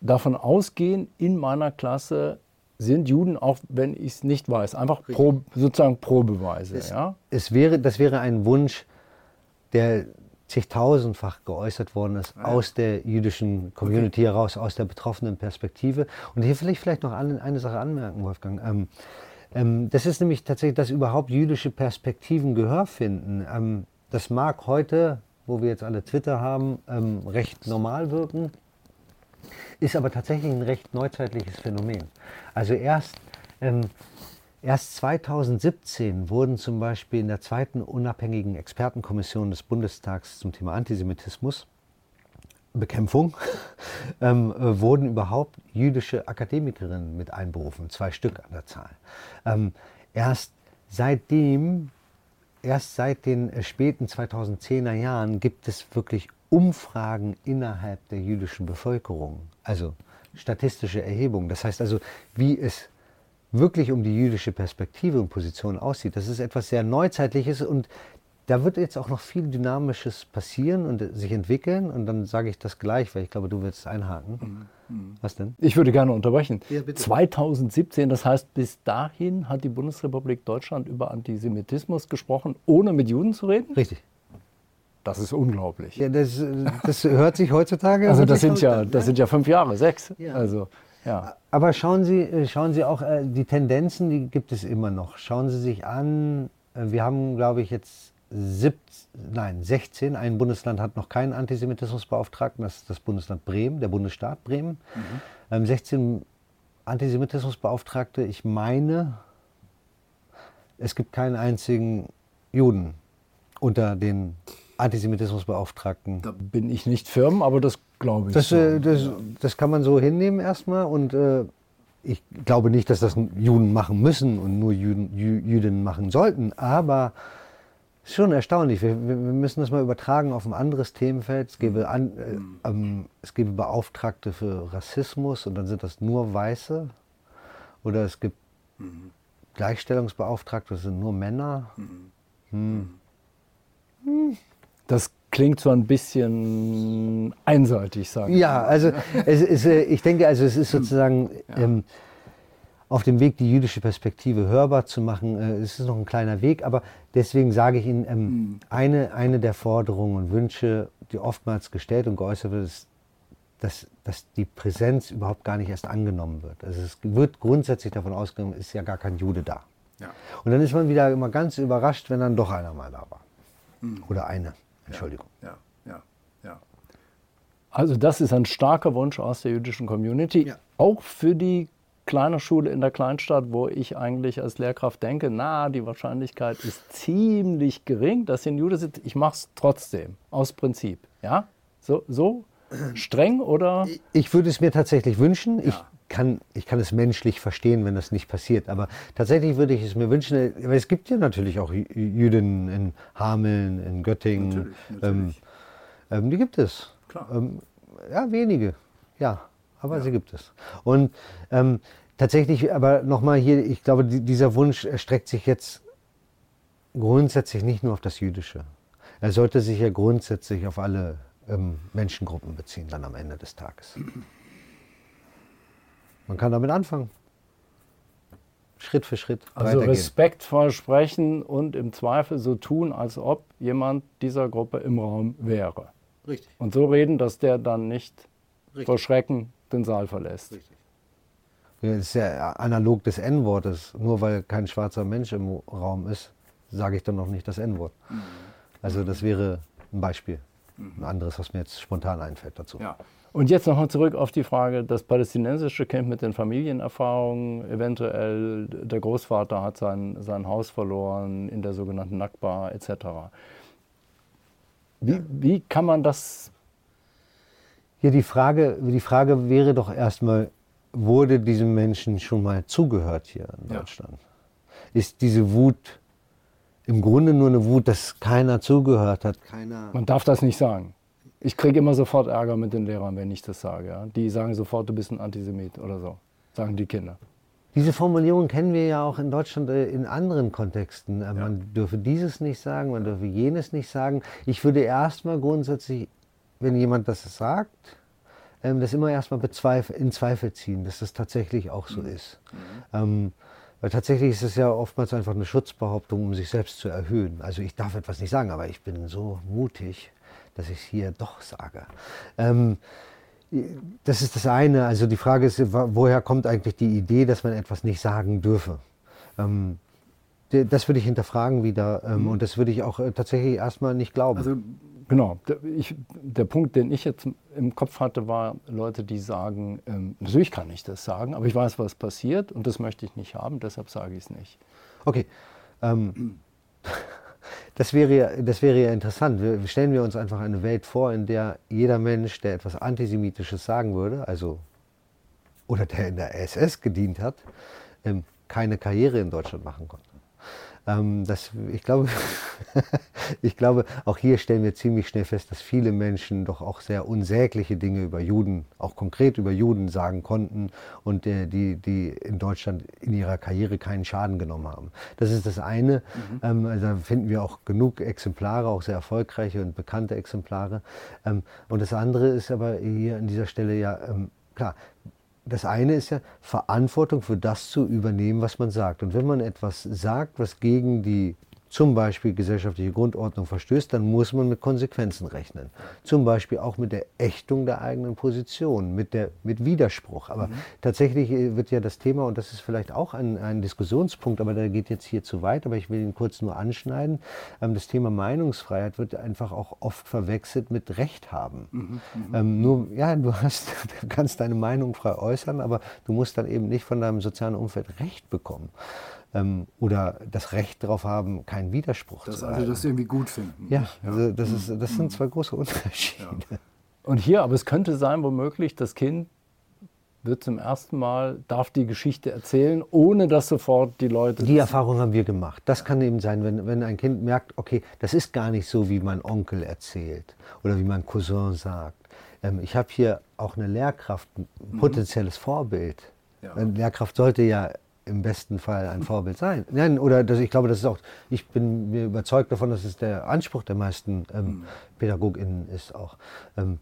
davon ausgehen, in meiner Klasse sind Juden, auch wenn ich es nicht weiß, einfach Pro, sozusagen Probeweise. Es, ja? es wäre, das wäre ein Wunsch, der zigtausendfach geäußert worden ist ja. aus der jüdischen Community okay. heraus, aus der betroffenen Perspektive. Und hier will ich vielleicht noch eine Sache anmerken, Wolfgang. Ähm, ähm, das ist nämlich tatsächlich, dass überhaupt jüdische Perspektiven Gehör finden. Ähm, das mag heute, wo wir jetzt alle Twitter haben, ähm, recht normal wirken, ist aber tatsächlich ein recht neuzeitliches Phänomen. Also erst, ähm, erst 2017 wurden zum Beispiel in der zweiten unabhängigen Expertenkommission des Bundestags zum Thema Antisemitismus Bekämpfung ähm, äh, wurden überhaupt jüdische Akademikerinnen mit einberufen, zwei Stück an der Zahl. Ähm, erst seitdem, erst seit den äh, späten 2010er Jahren gibt es wirklich Umfragen innerhalb der jüdischen Bevölkerung, also statistische Erhebungen. Das heißt also, wie es wirklich um die jüdische Perspektive und Position aussieht. Das ist etwas sehr Neuzeitliches und da wird jetzt auch noch viel Dynamisches passieren und sich entwickeln. Und dann sage ich das gleich, weil ich glaube, du willst einhaken. Mhm. Was denn? Ich würde gerne unterbrechen. Ja, bitte. 2017, das heißt, bis dahin hat die Bundesrepublik Deutschland über Antisemitismus gesprochen, ohne mit Juden zu reden? Richtig. Das ist unglaublich. Ja, das, das hört sich heutzutage. also das sind ja, an, das sind ja fünf Jahre, sechs. Ja. Also ja. Aber schauen Sie, äh, schauen Sie auch, äh, die Tendenzen, die gibt es immer noch. Schauen Sie sich an, äh, wir haben, glaube ich, jetzt 17, nein, 16. Ein Bundesland hat noch keinen Antisemitismusbeauftragten, das ist das Bundesland Bremen, der Bundesstaat Bremen. Ähm, 16 Antisemitismusbeauftragte. Ich meine, es gibt keinen einzigen Juden unter den Antisemitismusbeauftragten. Da bin ich nicht firm, aber das glaube ich. Das, so. äh, das, das kann man so hinnehmen erstmal und äh, ich glaube nicht, dass das Juden machen müssen und nur Juden, Jü, Jüdinnen machen sollten, aber ist schon erstaunlich. Wir, wir müssen das mal übertragen auf ein anderes Themenfeld. Es gäbe, an, äh, ähm, es gäbe Beauftragte für Rassismus und dann sind das nur Weiße. Oder es gibt Gleichstellungsbeauftragte, das sind nur Männer. das klingt so ein bisschen einseitig, sagen Ja, also es ist, äh, ich denke, also es ist sozusagen ähm, auf dem Weg, die jüdische Perspektive hörbar zu machen. Äh, es ist noch ein kleiner Weg, aber deswegen sage ich Ihnen, ähm, eine, eine der Forderungen und Wünsche, die oftmals gestellt und geäußert wird, ist, dass, dass die Präsenz überhaupt gar nicht erst angenommen wird. Also es wird grundsätzlich davon ausgegangen, ist ja gar kein Jude da. Und dann ist man wieder immer ganz überrascht, wenn dann doch einer mal da war. Oder eine, Entschuldigung. Ja, ja, ja. Also das ist ein starker Wunsch aus der jüdischen Community, Ja. auch für die kleine Schule in der Kleinstadt, wo ich eigentlich als Lehrkraft denke, na, die Wahrscheinlichkeit ist ziemlich gering, dass hier ein Jude sitzt. Ich mache es trotzdem, aus Prinzip. Ja? So, so streng oder? Ich würde es mir tatsächlich wünschen. Ich, Ja. kann, ich kann es menschlich verstehen, wenn das nicht passiert. Aber tatsächlich würde ich es mir wünschen, weil es gibt ja natürlich auch Jü- Jüdinnen in Hameln, in Göttingen. Natürlich, natürlich. Ähm, ähm, die gibt es. Klar. Ähm, ja, wenige. Ja, aber sie gibt es. Und ähm, tatsächlich, aber nochmal hier, ich glaube, die, dieser Wunsch erstreckt sich jetzt grundsätzlich nicht nur auf das Jüdische. Er sollte sich ja grundsätzlich auf alle ähm, Menschengruppen beziehen, dann am Ende des Tages. Man kann damit anfangen. Schritt für Schritt Also weitergehen. respektvoll sprechen und im Zweifel so tun, als ob jemand dieser Gruppe im Raum wäre. Richtig. Und so reden, dass der dann nicht Richtig. vor Schrecken den Saal verlässt. Ja, Das ist ja analog des N-Wortes. Nur weil kein schwarzer Mensch im Raum ist, sage ich dann noch nicht das N-Wort. Also das wäre ein Beispiel. Ein anderes, was mir jetzt spontan einfällt dazu. Ja. Und jetzt nochmal zurück auf die Frage, das palästinensische Camp mit den Familienerfahrungen, eventuell der Großvater hat sein, sein Haus verloren in der sogenannten Nakba etc. Wie, wie kann man das, Hier die Frage, die Frage wäre doch erstmal, wurde diesem Menschen schon mal zugehört hier in Ja. Deutschland? Ist diese Wut im Grunde nur eine Wut, dass keiner zugehört hat? Keiner. man darf das nicht sagen. Ich kriege immer sofort Ärger mit den Lehrern, wenn ich das sage. Ja? Die sagen sofort, du bist ein Antisemit oder so, sagen die Kinder. Diese Formulierung kennen wir ja auch in Deutschland äh, in anderen Kontexten. Äh, Man dürfe dieses nicht sagen, man dürfe jenes nicht sagen. Ich würde erstmal grundsätzlich, wenn jemand das sagt, ähm, das immer erstmal in Zweifel ziehen, dass das tatsächlich auch so ist. Ähm, weil tatsächlich ist es ja oftmals einfach eine Schutzbehauptung, um sich selbst zu erhöhen. Also ich darf etwas nicht sagen, aber ich bin so mutig, dass ich es hier doch sage. Ähm, das ist das eine. Also die Frage ist, woher kommt eigentlich die Idee, dass man etwas nicht sagen dürfe? Ähm, das würde ich hinterfragen wieder ähm, und das würde ich auch äh, tatsächlich erstmal nicht glauben. Also genau, der, ich, der Punkt, den ich jetzt im Kopf hatte, war Leute, die sagen, ähm, natürlich kann ich das sagen, aber ich weiß, was passiert und das möchte ich nicht haben, deshalb sage ich es nicht. Okay. Ähm, das, wäre, ja- das wäre ja interessant. Wir, stellen wir uns einfach eine Welt vor, in der jeder Mensch, der etwas Antisemitisches sagen würde, also oder der in der SS gedient hat, ähm, keine Karriere in Deutschland machen konnte. Ähm, das, ich, glaube, ich glaube, auch hier stellen wir ziemlich schnell fest, dass viele Menschen doch auch sehr unsägliche Dinge über Juden, auch konkret über Juden sagen konnten und äh, die, die in Deutschland in ihrer Karriere keinen Schaden genommen haben. Das ist das eine. Ähm, also da finden wir auch genug Exemplare, auch sehr erfolgreiche und bekannte Exemplare. Ähm, und das andere ist aber hier an dieser Stelle ja, ähm, klar, das eine ist ja Verantwortung für das zu übernehmen, was man sagt. Und wenn man etwas sagt, was gegen die zum Beispiel gesellschaftliche Grundordnung verstößt, dann muss man mit Konsequenzen rechnen. Zum Beispiel auch mit der Ächtung der eigenen Position, mit, der, mit Widerspruch. Aber mhm. tatsächlich äh, wird ja das Thema, und das ist vielleicht auch ein, ein Diskussionspunkt, aber der geht jetzt hier zu weit, aber ich will ihn kurz nur anschneiden, ähm, das Thema Meinungsfreiheit wird einfach auch oft verwechselt mit Recht haben. Mhm. Mhm. Ähm, nur, ja, du, hast, du kannst deine Meinung frei äußern, aber du musst dann eben nicht von deinem sozialen Umfeld Recht bekommen ähm, oder das Recht darauf haben, keinen Widerspruch das zu haben. Also das irgendwie gut finden. Ja, also das, ist, das sind mhm. zwei große Unterschiede. Ja. Und hier, aber es könnte sein, womöglich, das Kind wird zum ersten Mal, darf die Geschichte erzählen, ohne dass sofort die Leute... Die Erfahrung haben wir gemacht. Das kann eben sein, wenn, wenn ein Kind merkt, okay, das ist gar nicht so, wie mein Onkel erzählt oder wie mein Cousin sagt. Ähm, ich habe hier auch eine Lehrkraft, ein mhm. potenzielles mhm. Vorbild. Ja. Eine Lehrkraft sollte ja im besten Fall ein Vorbild sein. Nein, oder das, ich glaube, das ist auch, ich bin mir überzeugt davon, dass es der Anspruch der meisten ähm, mhm. PädagogInnen ist auch. Ähm,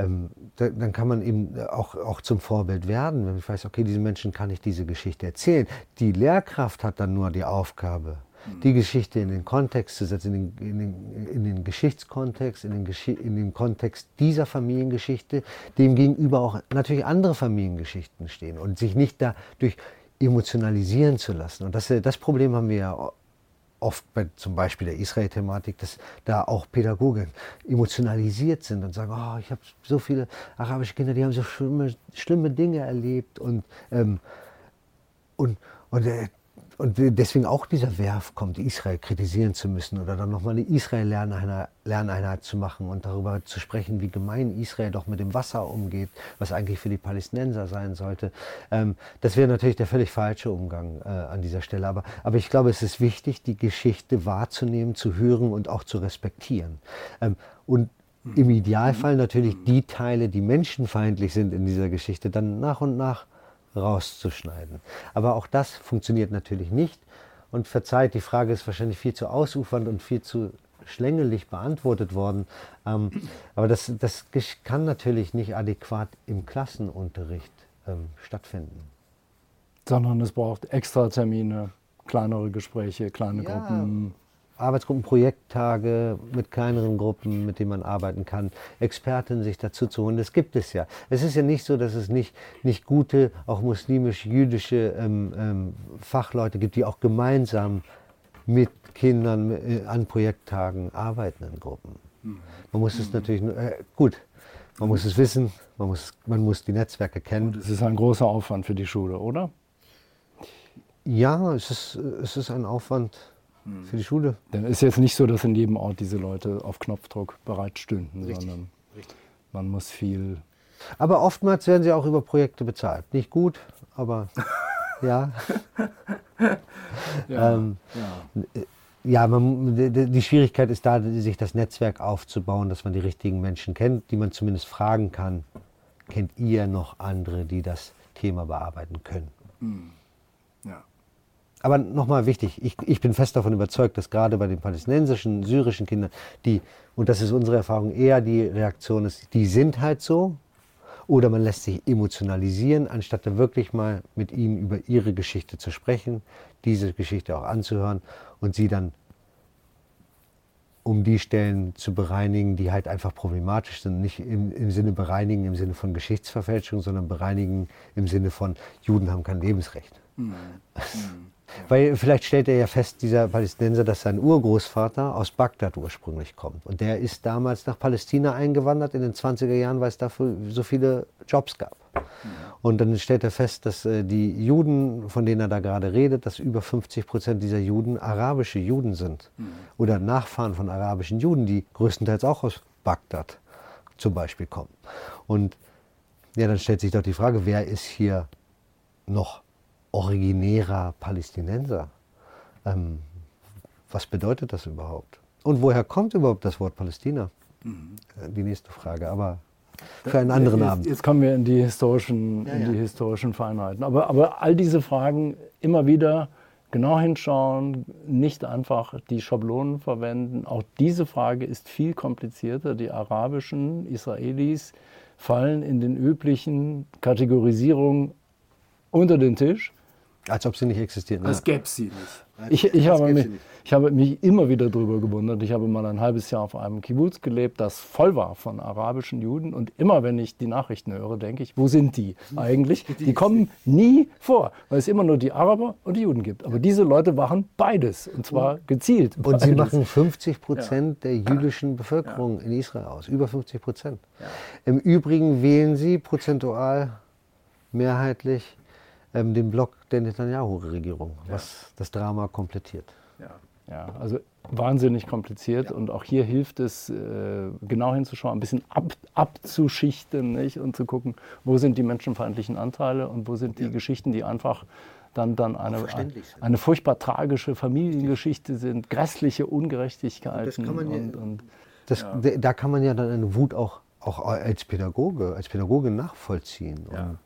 ähm, da, dann kann man eben auch, auch zum Vorbild werden, wenn ich weiß, okay, diesen Menschen kann ich diese Geschichte erzählen. Die Lehrkraft hat dann nur die Aufgabe, mhm. die Geschichte in den Kontext zu setzen, in den, in den, in den Geschichtskontext, in den, Geschi in den Kontext dieser Familiengeschichte, dem gegenüber auch natürlich andere Familiengeschichten stehen und sich nicht dadurch emotionalisieren zu lassen. Und das, äh, das Problem haben wir ja oft bei zum Beispiel der Israel-Thematik, dass da auch Pädagogen emotionalisiert sind und sagen, oh, ich habe so viele arabische Kinder, die haben so schlimme, schlimme Dinge erlebt und, ähm, und, und äh, und deswegen auch dieser Werf kommt, Israel kritisieren zu müssen oder dann nochmal eine Israel-Lerneinheit zu machen und darüber zu sprechen, wie gemein Israel doch mit dem Wasser umgeht, was eigentlich für die Palästinenser sein sollte. Ähm, das wäre natürlich der völlig falsche Umgang äh, an dieser Stelle. Aber, aber ich glaube, es ist wichtig, die Geschichte wahrzunehmen, zu hören und auch zu respektieren. Ähm, und im Idealfall natürlich die Teile, die menschenfeindlich sind in dieser Geschichte, dann nach und nach rauszuschneiden. Aber auch das funktioniert natürlich nicht. Und verzeiht, die Frage ist wahrscheinlich viel zu ausufernd und viel zu schlängelig beantwortet worden. Ähm, aber das, das kann natürlich nicht adäquat im Klassenunterricht ähm, stattfinden. Sondern es braucht extra Termine, kleinere Gespräche, kleine ja, Gruppen. Arbeitsgruppen, Projekttage mit kleineren Gruppen, mit denen man arbeiten kann, Experten sich dazu zu holen. Das gibt es ja. Es ist ja nicht so, dass es nicht, nicht gute, auch muslimisch-jüdische ähm, ähm, Fachleute gibt, die auch gemeinsam mit Kindern äh, an Projekttagen arbeiten in Gruppen. Man muss es natürlich, äh, gut, man muss es wissen, man muss, man muss die Netzwerke kennen. Es ist ein großer Aufwand für die Schule, oder? Ja, es ist, es ist ein Aufwand hm. für die Schule. Denn es ist jetzt nicht so, dass in jedem Ort diese Leute auf Knopfdruck bereit stünden, Richtig. sondern Richtig. man muss viel. Aber oftmals werden sie auch über Projekte bezahlt. Nicht gut, aber ja. ja, ähm, ja. ja man, die Schwierigkeit ist da, sich das Netzwerk aufzubauen, dass man die richtigen Menschen kennt, die man zumindest fragen kann. Kennt ihr noch andere, die das Thema bearbeiten können? Hm. Aber nochmal wichtig, ich, ich, bin fest davon überzeugt, dass gerade bei den palästinensischen, syrischen Kindern, die, und das ist unsere Erfahrung, eher die Reaktion ist, die sind halt so, oder man lässt sich emotionalisieren, anstatt da wirklich mal mit ihnen über ihre Geschichte zu sprechen, diese Geschichte auch anzuhören und sie dann um die Stellen zu bereinigen, die halt einfach problematisch sind. Nicht im, im Sinne bereinigen im Sinne von Geschichtsverfälschung, sondern bereinigen im Sinne von Juden haben kein Lebensrecht. Mhm. Weil vielleicht stellt er ja fest, dieser Palästinenser, dass sein Urgroßvater aus Bagdad ursprünglich kommt. Und der ist damals nach Palästina eingewandert in den 20er Jahren, weil es dafür so viele Jobs gab. Und dann stellt er fest, dass äh, die Juden, von denen er da gerade redet, dass über 50 Prozent dieser Juden arabische Juden sind. Mhm. Oder Nachfahren von arabischen Juden, die größtenteils auch aus Bagdad zum Beispiel kommen. Und ja, dann stellt sich doch die Frage, wer ist hier noch originärer Palästinenser. Ähm, was bedeutet das überhaupt? Und woher kommt überhaupt das Wort Palästina? Mhm. Die nächste Frage, aber für einen anderen jetzt, Abend. Jetzt kommen wir in die historischen, ja, in die historischen Feinheiten. Aber, aber all diese Fragen immer wieder genau hinschauen, nicht einfach die Schablonen verwenden. Auch diese Frage ist viel komplizierter. Die arabischen Israelis fallen in den üblichen Kategorisierungen unter den Tisch. Als ob sie nicht existieren. Als gäbe sie nicht. Ich, ich, habe mich, ich habe mich immer wieder darüber gewundert. Ich habe mal ein halbes Jahr auf einem Kibbutz gelebt, das voll war von arabischen Juden. Und immer, wenn ich die Nachrichten höre, denke ich, wo sind die eigentlich? Die kommen nie vor, weil es immer nur die Araber und die Juden gibt. Aber diese Leute waren beides, und zwar gezielt. Und beides. sie machen 50 Prozent ja. der jüdischen Bevölkerung ja. in Israel aus. Über 50 Prozent. Ja. Im Übrigen wählen sie prozentual mehrheitlich ähm, den Block der Netanyahu-Regierung, ja. was das Drama komplettiert. Ja, ja also wahnsinnig kompliziert ja. und auch hier hilft es, äh, genau hinzuschauen, ein bisschen ab, abzuschichten nicht? und zu gucken, wo sind die menschenfeindlichen Anteile und wo sind die Geschichten, die einfach dann, dann eine, eine, furchtbar tragische Familiengeschichte sind, grässliche Ungerechtigkeiten. Und, und, und das, da kann man ja dann eine Wut auch, auch als Pädagoge, als Pädagoge nachvollziehen. Ja.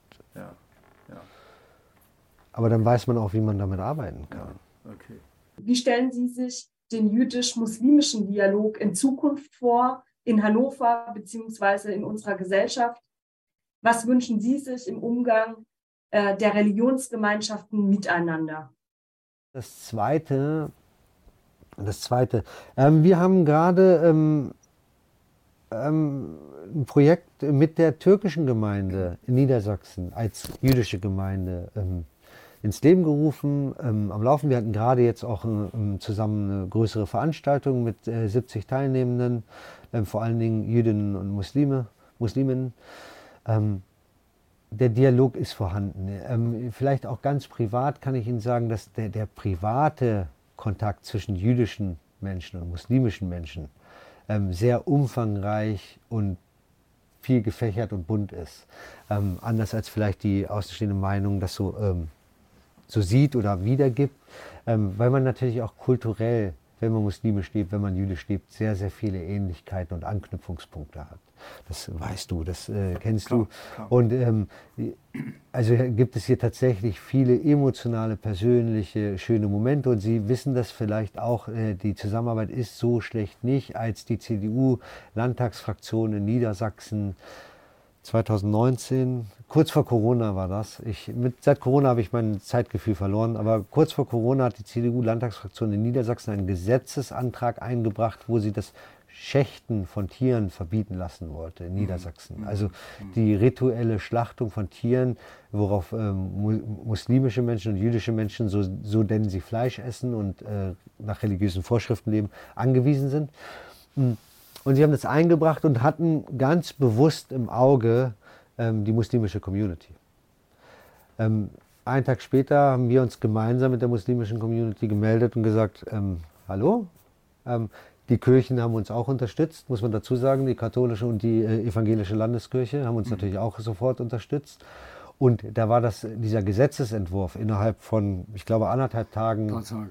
Aber dann weiß man auch, wie man damit arbeiten kann. Okay. Wie stellen Sie sich den jüdisch-muslimischen Dialog in Zukunft vor, in Hannover beziehungsweise in unserer Gesellschaft? Was wünschen Sie sich im Umgang äh, der Religionsgemeinschaften miteinander? Das Zweite, das Zweite. Ähm, wir haben gerade ähm, ähm, ein Projekt mit der türkischen Gemeinde in Niedersachsen als jüdische Gemeinde ähm, ins Leben gerufen, ähm, am Laufen. Wir hatten gerade jetzt auch ähm, zusammen eine größere Veranstaltung mit äh, 70 Teilnehmenden, ähm, vor allen Dingen Jüdinnen und Muslime, Musliminnen. Ähm, der Dialog ist vorhanden. Ähm, vielleicht auch ganz privat kann ich Ihnen sagen, dass der, der private Kontakt zwischen jüdischen Menschen und muslimischen Menschen ähm, sehr umfangreich und viel gefächert und bunt ist. Ähm, anders als vielleicht die außenstehende Meinung, dass so ähm, so sieht oder wiedergibt, ähm, weil man natürlich auch kulturell, wenn man muslimisch lebt, wenn man jüdisch lebt, sehr, sehr viele Ähnlichkeiten und Anknüpfungspunkte hat. Das weißt du, das äh, kennst klar, du. Klar. Und ähm, also gibt es hier tatsächlich viele emotionale, persönliche, schöne Momente. Und Sie wissen das vielleicht auch, äh, die Zusammenarbeit ist so schlecht nicht, als die CDU-Landtagsfraktion in Niedersachsen 2019, kurz vor Corona war das. Ich, mit, seit Corona habe ich mein Zeitgefühl verloren, aber kurz vor Corona hat die CDU-Landtagsfraktion in Niedersachsen einen Gesetzesantrag eingebracht, wo sie das Schächten von Tieren verbieten lassen wollte in mhm. Niedersachsen. Mhm. Also die rituelle Schlachtung von Tieren, worauf ähm, muslimische Menschen und jüdische Menschen, so, so denn sie Fleisch essen und äh, nach religiösen Vorschriften leben, angewiesen sind. Mhm. Und sie haben das eingebracht und hatten ganz bewusst im Auge ähm, die muslimische Community. Ähm, einen Tag später haben wir uns gemeinsam mit der muslimischen Community gemeldet und gesagt, ähm, hallo, ähm, die Kirchen haben uns auch unterstützt, muss man dazu sagen. Die katholische und die äh, evangelische Landeskirche haben uns mhm. natürlich auch sofort unterstützt. Und da war das, dieser Gesetzesentwurf innerhalb von, ich glaube, anderthalb Tagen. Ein paar Tage,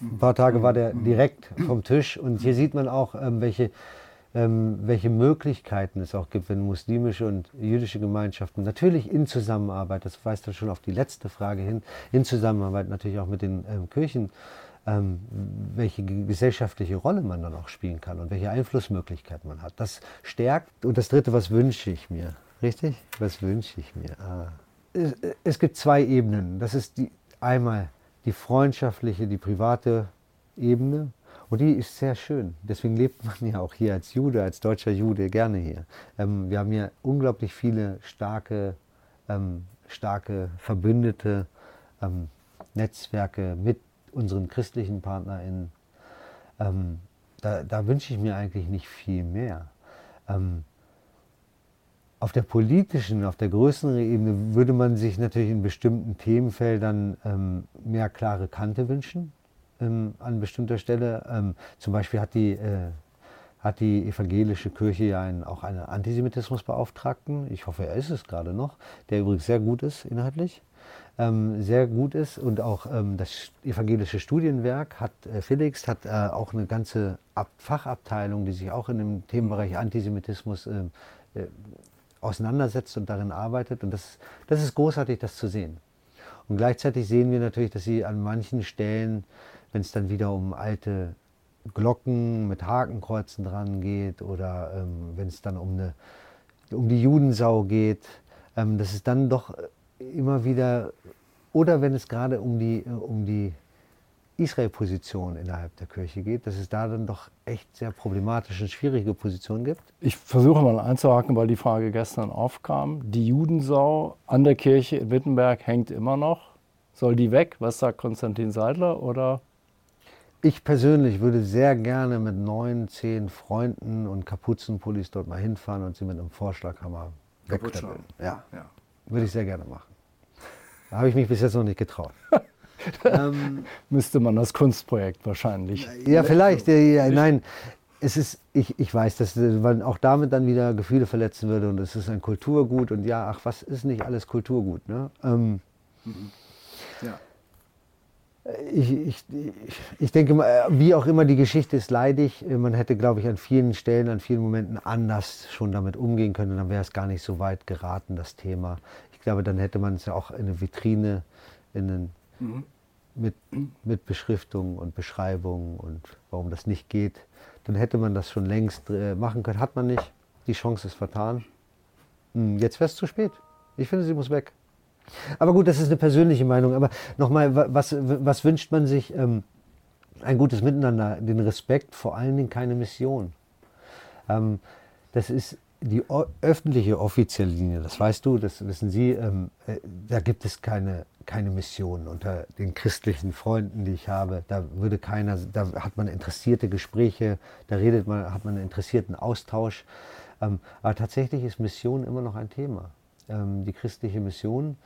ein paar Tage war der mhm. direkt vom Tisch. Und hier sieht man auch, ähm, welche ähm, welche Möglichkeiten es auch gibt, wenn muslimische und jüdische Gemeinschaften natürlich in Zusammenarbeit, das weist dann schon auf die letzte Frage hin, in Zusammenarbeit natürlich auch mit den ähm, Kirchen, ähm, welche gesellschaftliche Rolle man dann auch spielen kann und welche Einflussmöglichkeiten man hat. Das stärkt. Und das Dritte, was wünsche ich mir? Richtig? Was wünsche ich mir? Ah. Es, es gibt zwei Ebenen. Das ist die, einmal die freundschaftliche, die private Ebene und die ist sehr schön. Deswegen lebt man ja auch hier als Jude, als deutscher Jude gerne hier. Ähm, wir haben hier unglaublich viele starke, ähm, starke verbündete ähm, Netzwerke mit unseren christlichen PartnerInnen. Ähm, da, da wünsche ich mir eigentlich nicht viel mehr. Ähm, auf der politischen, auf der größeren Ebene würde man sich natürlich in bestimmten Themenfeldern ähm, mehr klare Kante wünschen ähm, an bestimmter Stelle. Ähm, zum Beispiel hat die, äh, hat die evangelische Kirche ja einen, auch einen Antisemitismusbeauftragten. Ich hoffe, er ist es gerade noch, der übrigens sehr gut ist inhaltlich. Ähm, sehr gut ist und auch ähm, das evangelische Studienwerk hat äh, Felix hat äh, auch eine ganze Ab Fachabteilung, die sich auch in dem Themenbereich Antisemitismus ähm, äh, auseinandersetzt und darin arbeitet und das, das ist großartig, das zu sehen. Und gleichzeitig sehen wir natürlich, dass sie an manchen Stellen wenn es dann wieder um alte Glocken mit Hakenkreuzen dran geht oder ähm, wenn es dann um eine um die Judensau geht, ähm, dass es dann doch immer wieder, oder wenn es gerade um die, um die Israel-Position innerhalb der Kirche geht, dass es da dann doch echt sehr problematische und schwierige Positionen gibt? Ich versuche mal einzuhaken, weil die Frage gestern aufkam. Die Judensau an der Kirche in Wittenberg hängt immer noch. Soll die weg? Was sagt Konstantin Seidler? Oder? Ich persönlich würde sehr gerne mit neun, zehn Freunden und Kapuzenpullis dort mal hinfahren und sie mit einem Vorschlaghammer wegknüppeln. Ja. ja. Würde ich sehr gerne machen. Da habe ich mich bis jetzt noch nicht getraut. ähm, Müsste man das Kunstprojekt wahrscheinlich. Ja, vielleicht. Ja, nein, es ist, ich, ich weiß, dass man auch damit dann wieder Gefühle verletzen würde und es ist ein Kulturgut und ja, ach, was ist nicht alles Kulturgut? Ne? Ähm, mhm. Ich, ich, ich denke, wie auch immer die Geschichte ist leidig. Man hätte, glaube ich, an vielen Stellen, an vielen Momenten anders schon damit umgehen können. Dann wäre es gar nicht so weit geraten, das Thema. Ich glaube, dann hätte man es ja auch in eine Vitrine, in einen mhm mit, mit Beschriftung und Beschreibung und warum das nicht geht, dann hätte man das schon längst äh, machen können. Hat man nicht. Die Chance ist vertan. Hm, jetzt wäre es zu spät. Ich finde, sie muss weg. Aber gut, das ist eine persönliche Meinung. Aber nochmal, was, was wünscht man sich? Ähm, ein gutes Miteinander, den Respekt, vor allen Dingen keine Mission. Ähm, das ist die öffentliche offizielle Linie, das weißt du, das wissen Sie, ähm, äh, da gibt es keine, keine Mission unter den christlichen Freunden, die ich habe. Da würde keiner, da hat man interessierte Gespräche, da redet man, hat man einen interessierten Austausch. Ähm, aber tatsächlich ist Mission immer noch ein Thema. Ähm, die christliche Mission.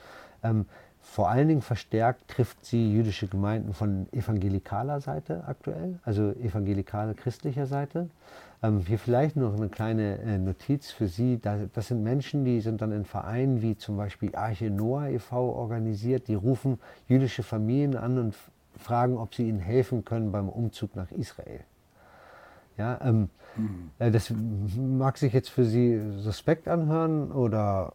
Ähm, vor allen Dingen verstärkt trifft sie jüdische Gemeinden von evangelikaler Seite aktuell, also evangelikale christlicher Seite. Ähm, hier vielleicht noch eine kleine äh, Notiz für Sie. Da, das sind Menschen, die sind dann in Vereinen wie zum Beispiel Arche Noah e.V. organisiert. Die rufen jüdische Familien an und fragen, ob sie ihnen helfen können beim Umzug nach Israel. Ja, ähm, mhm. äh, das mag sich jetzt für Sie suspekt anhören oder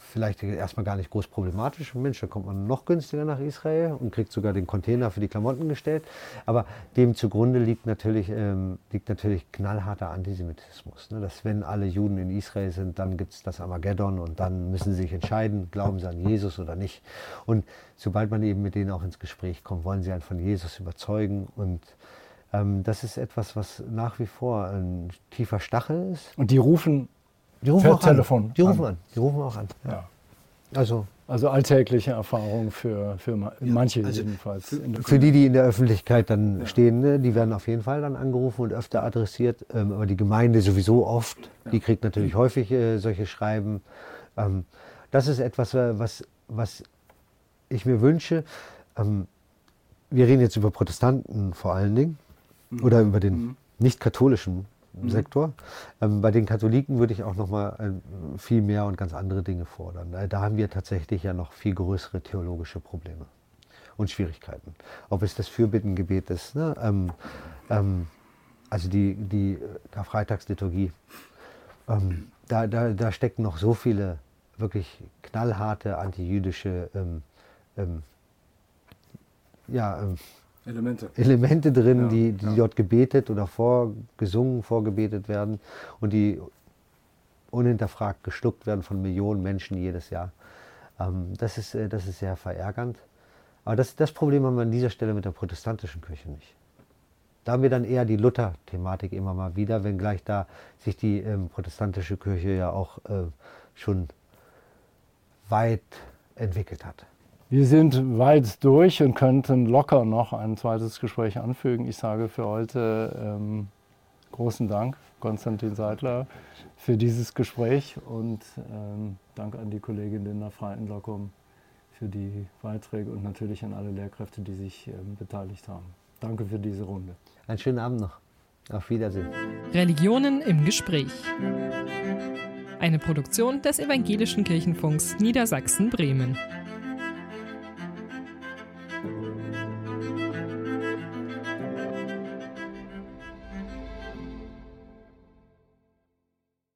vielleicht erstmal gar nicht groß problematisch. Mensch, da kommt man noch günstiger nach Israel und kriegt sogar den Container für die Klamotten gestellt. Aber dem zugrunde liegt natürlich, ähm, liegt natürlich knallharter Antisemitismus. Ne? Dass wenn alle Juden in Israel sind, dann gibt es das Armageddon und dann müssen sie sich entscheiden, glauben sie an Jesus oder nicht. Und sobald man eben mit denen auch ins Gespräch kommt, wollen sie einen von Jesus überzeugen und ähm, das ist etwas, was nach wie vor ein tiefer Stachel ist. Und die rufen die rufen auch Telefon an. Die rufen an. Die rufen auch an. Ja. Also, also alltägliche Erfahrung für, für manche also jedenfalls. Für, für, die, die in der Öffentlichkeit dann stehen, ne, die werden auf jeden Fall dann angerufen und öfter adressiert. Ähm, aber die Gemeinde sowieso oft. Die kriegt natürlich häufig äh, solche Schreiben. Ähm, das ist etwas, äh, was, was ich mir wünsche. Ähm, wir reden jetzt über Protestanten vor allen Dingen mhm. oder über den mhm. nicht-katholischen mhm. Sektor. Ähm, bei den Katholiken würde ich auch noch mal äh, viel mehr und ganz andere Dinge fordern. Äh, da haben wir tatsächlich ja noch viel größere theologische Probleme und Schwierigkeiten. Ob es das Fürbittengebet ist, ne? ähm, ähm, also die, die Karfreitagsliturgie, ähm, da, da, da stecken noch so viele wirklich knallharte antijüdische ähm, ähm, ja, Elemente. Elemente drin, ja, die, die ja. dort gebetet oder vorgesungen, vorgebetet werden und die unhinterfragt geschluckt werden von Millionen Menschen jedes Jahr. Ähm, das, ist, äh, das ist sehr verärgernd. Aber das, das Problem haben wir an dieser Stelle mit der protestantischen Kirche nicht. Da haben wir dann eher die Luther-Thematik immer mal wieder, wenngleich da sich die ähm, protestantische Kirche ja auch äh, schon weit entwickelt hat. Wir sind weit durch und könnten locker noch ein zweites Gespräch anfügen. Ich sage für heute ähm, großen Dank, Konstantin Seidler, für dieses Gespräch und ähm, Dank an die Kollegin Linda Freitenlockum für die Beiträge und natürlich an alle Lehrkräfte, die sich ähm, beteiligt haben. Danke für diese Runde. Einen schönen Abend noch. Auf Wiedersehen. Religionen im Gespräch. Eine Produktion des Evangelischen Kirchenfunks Niedersachsen-Bremen.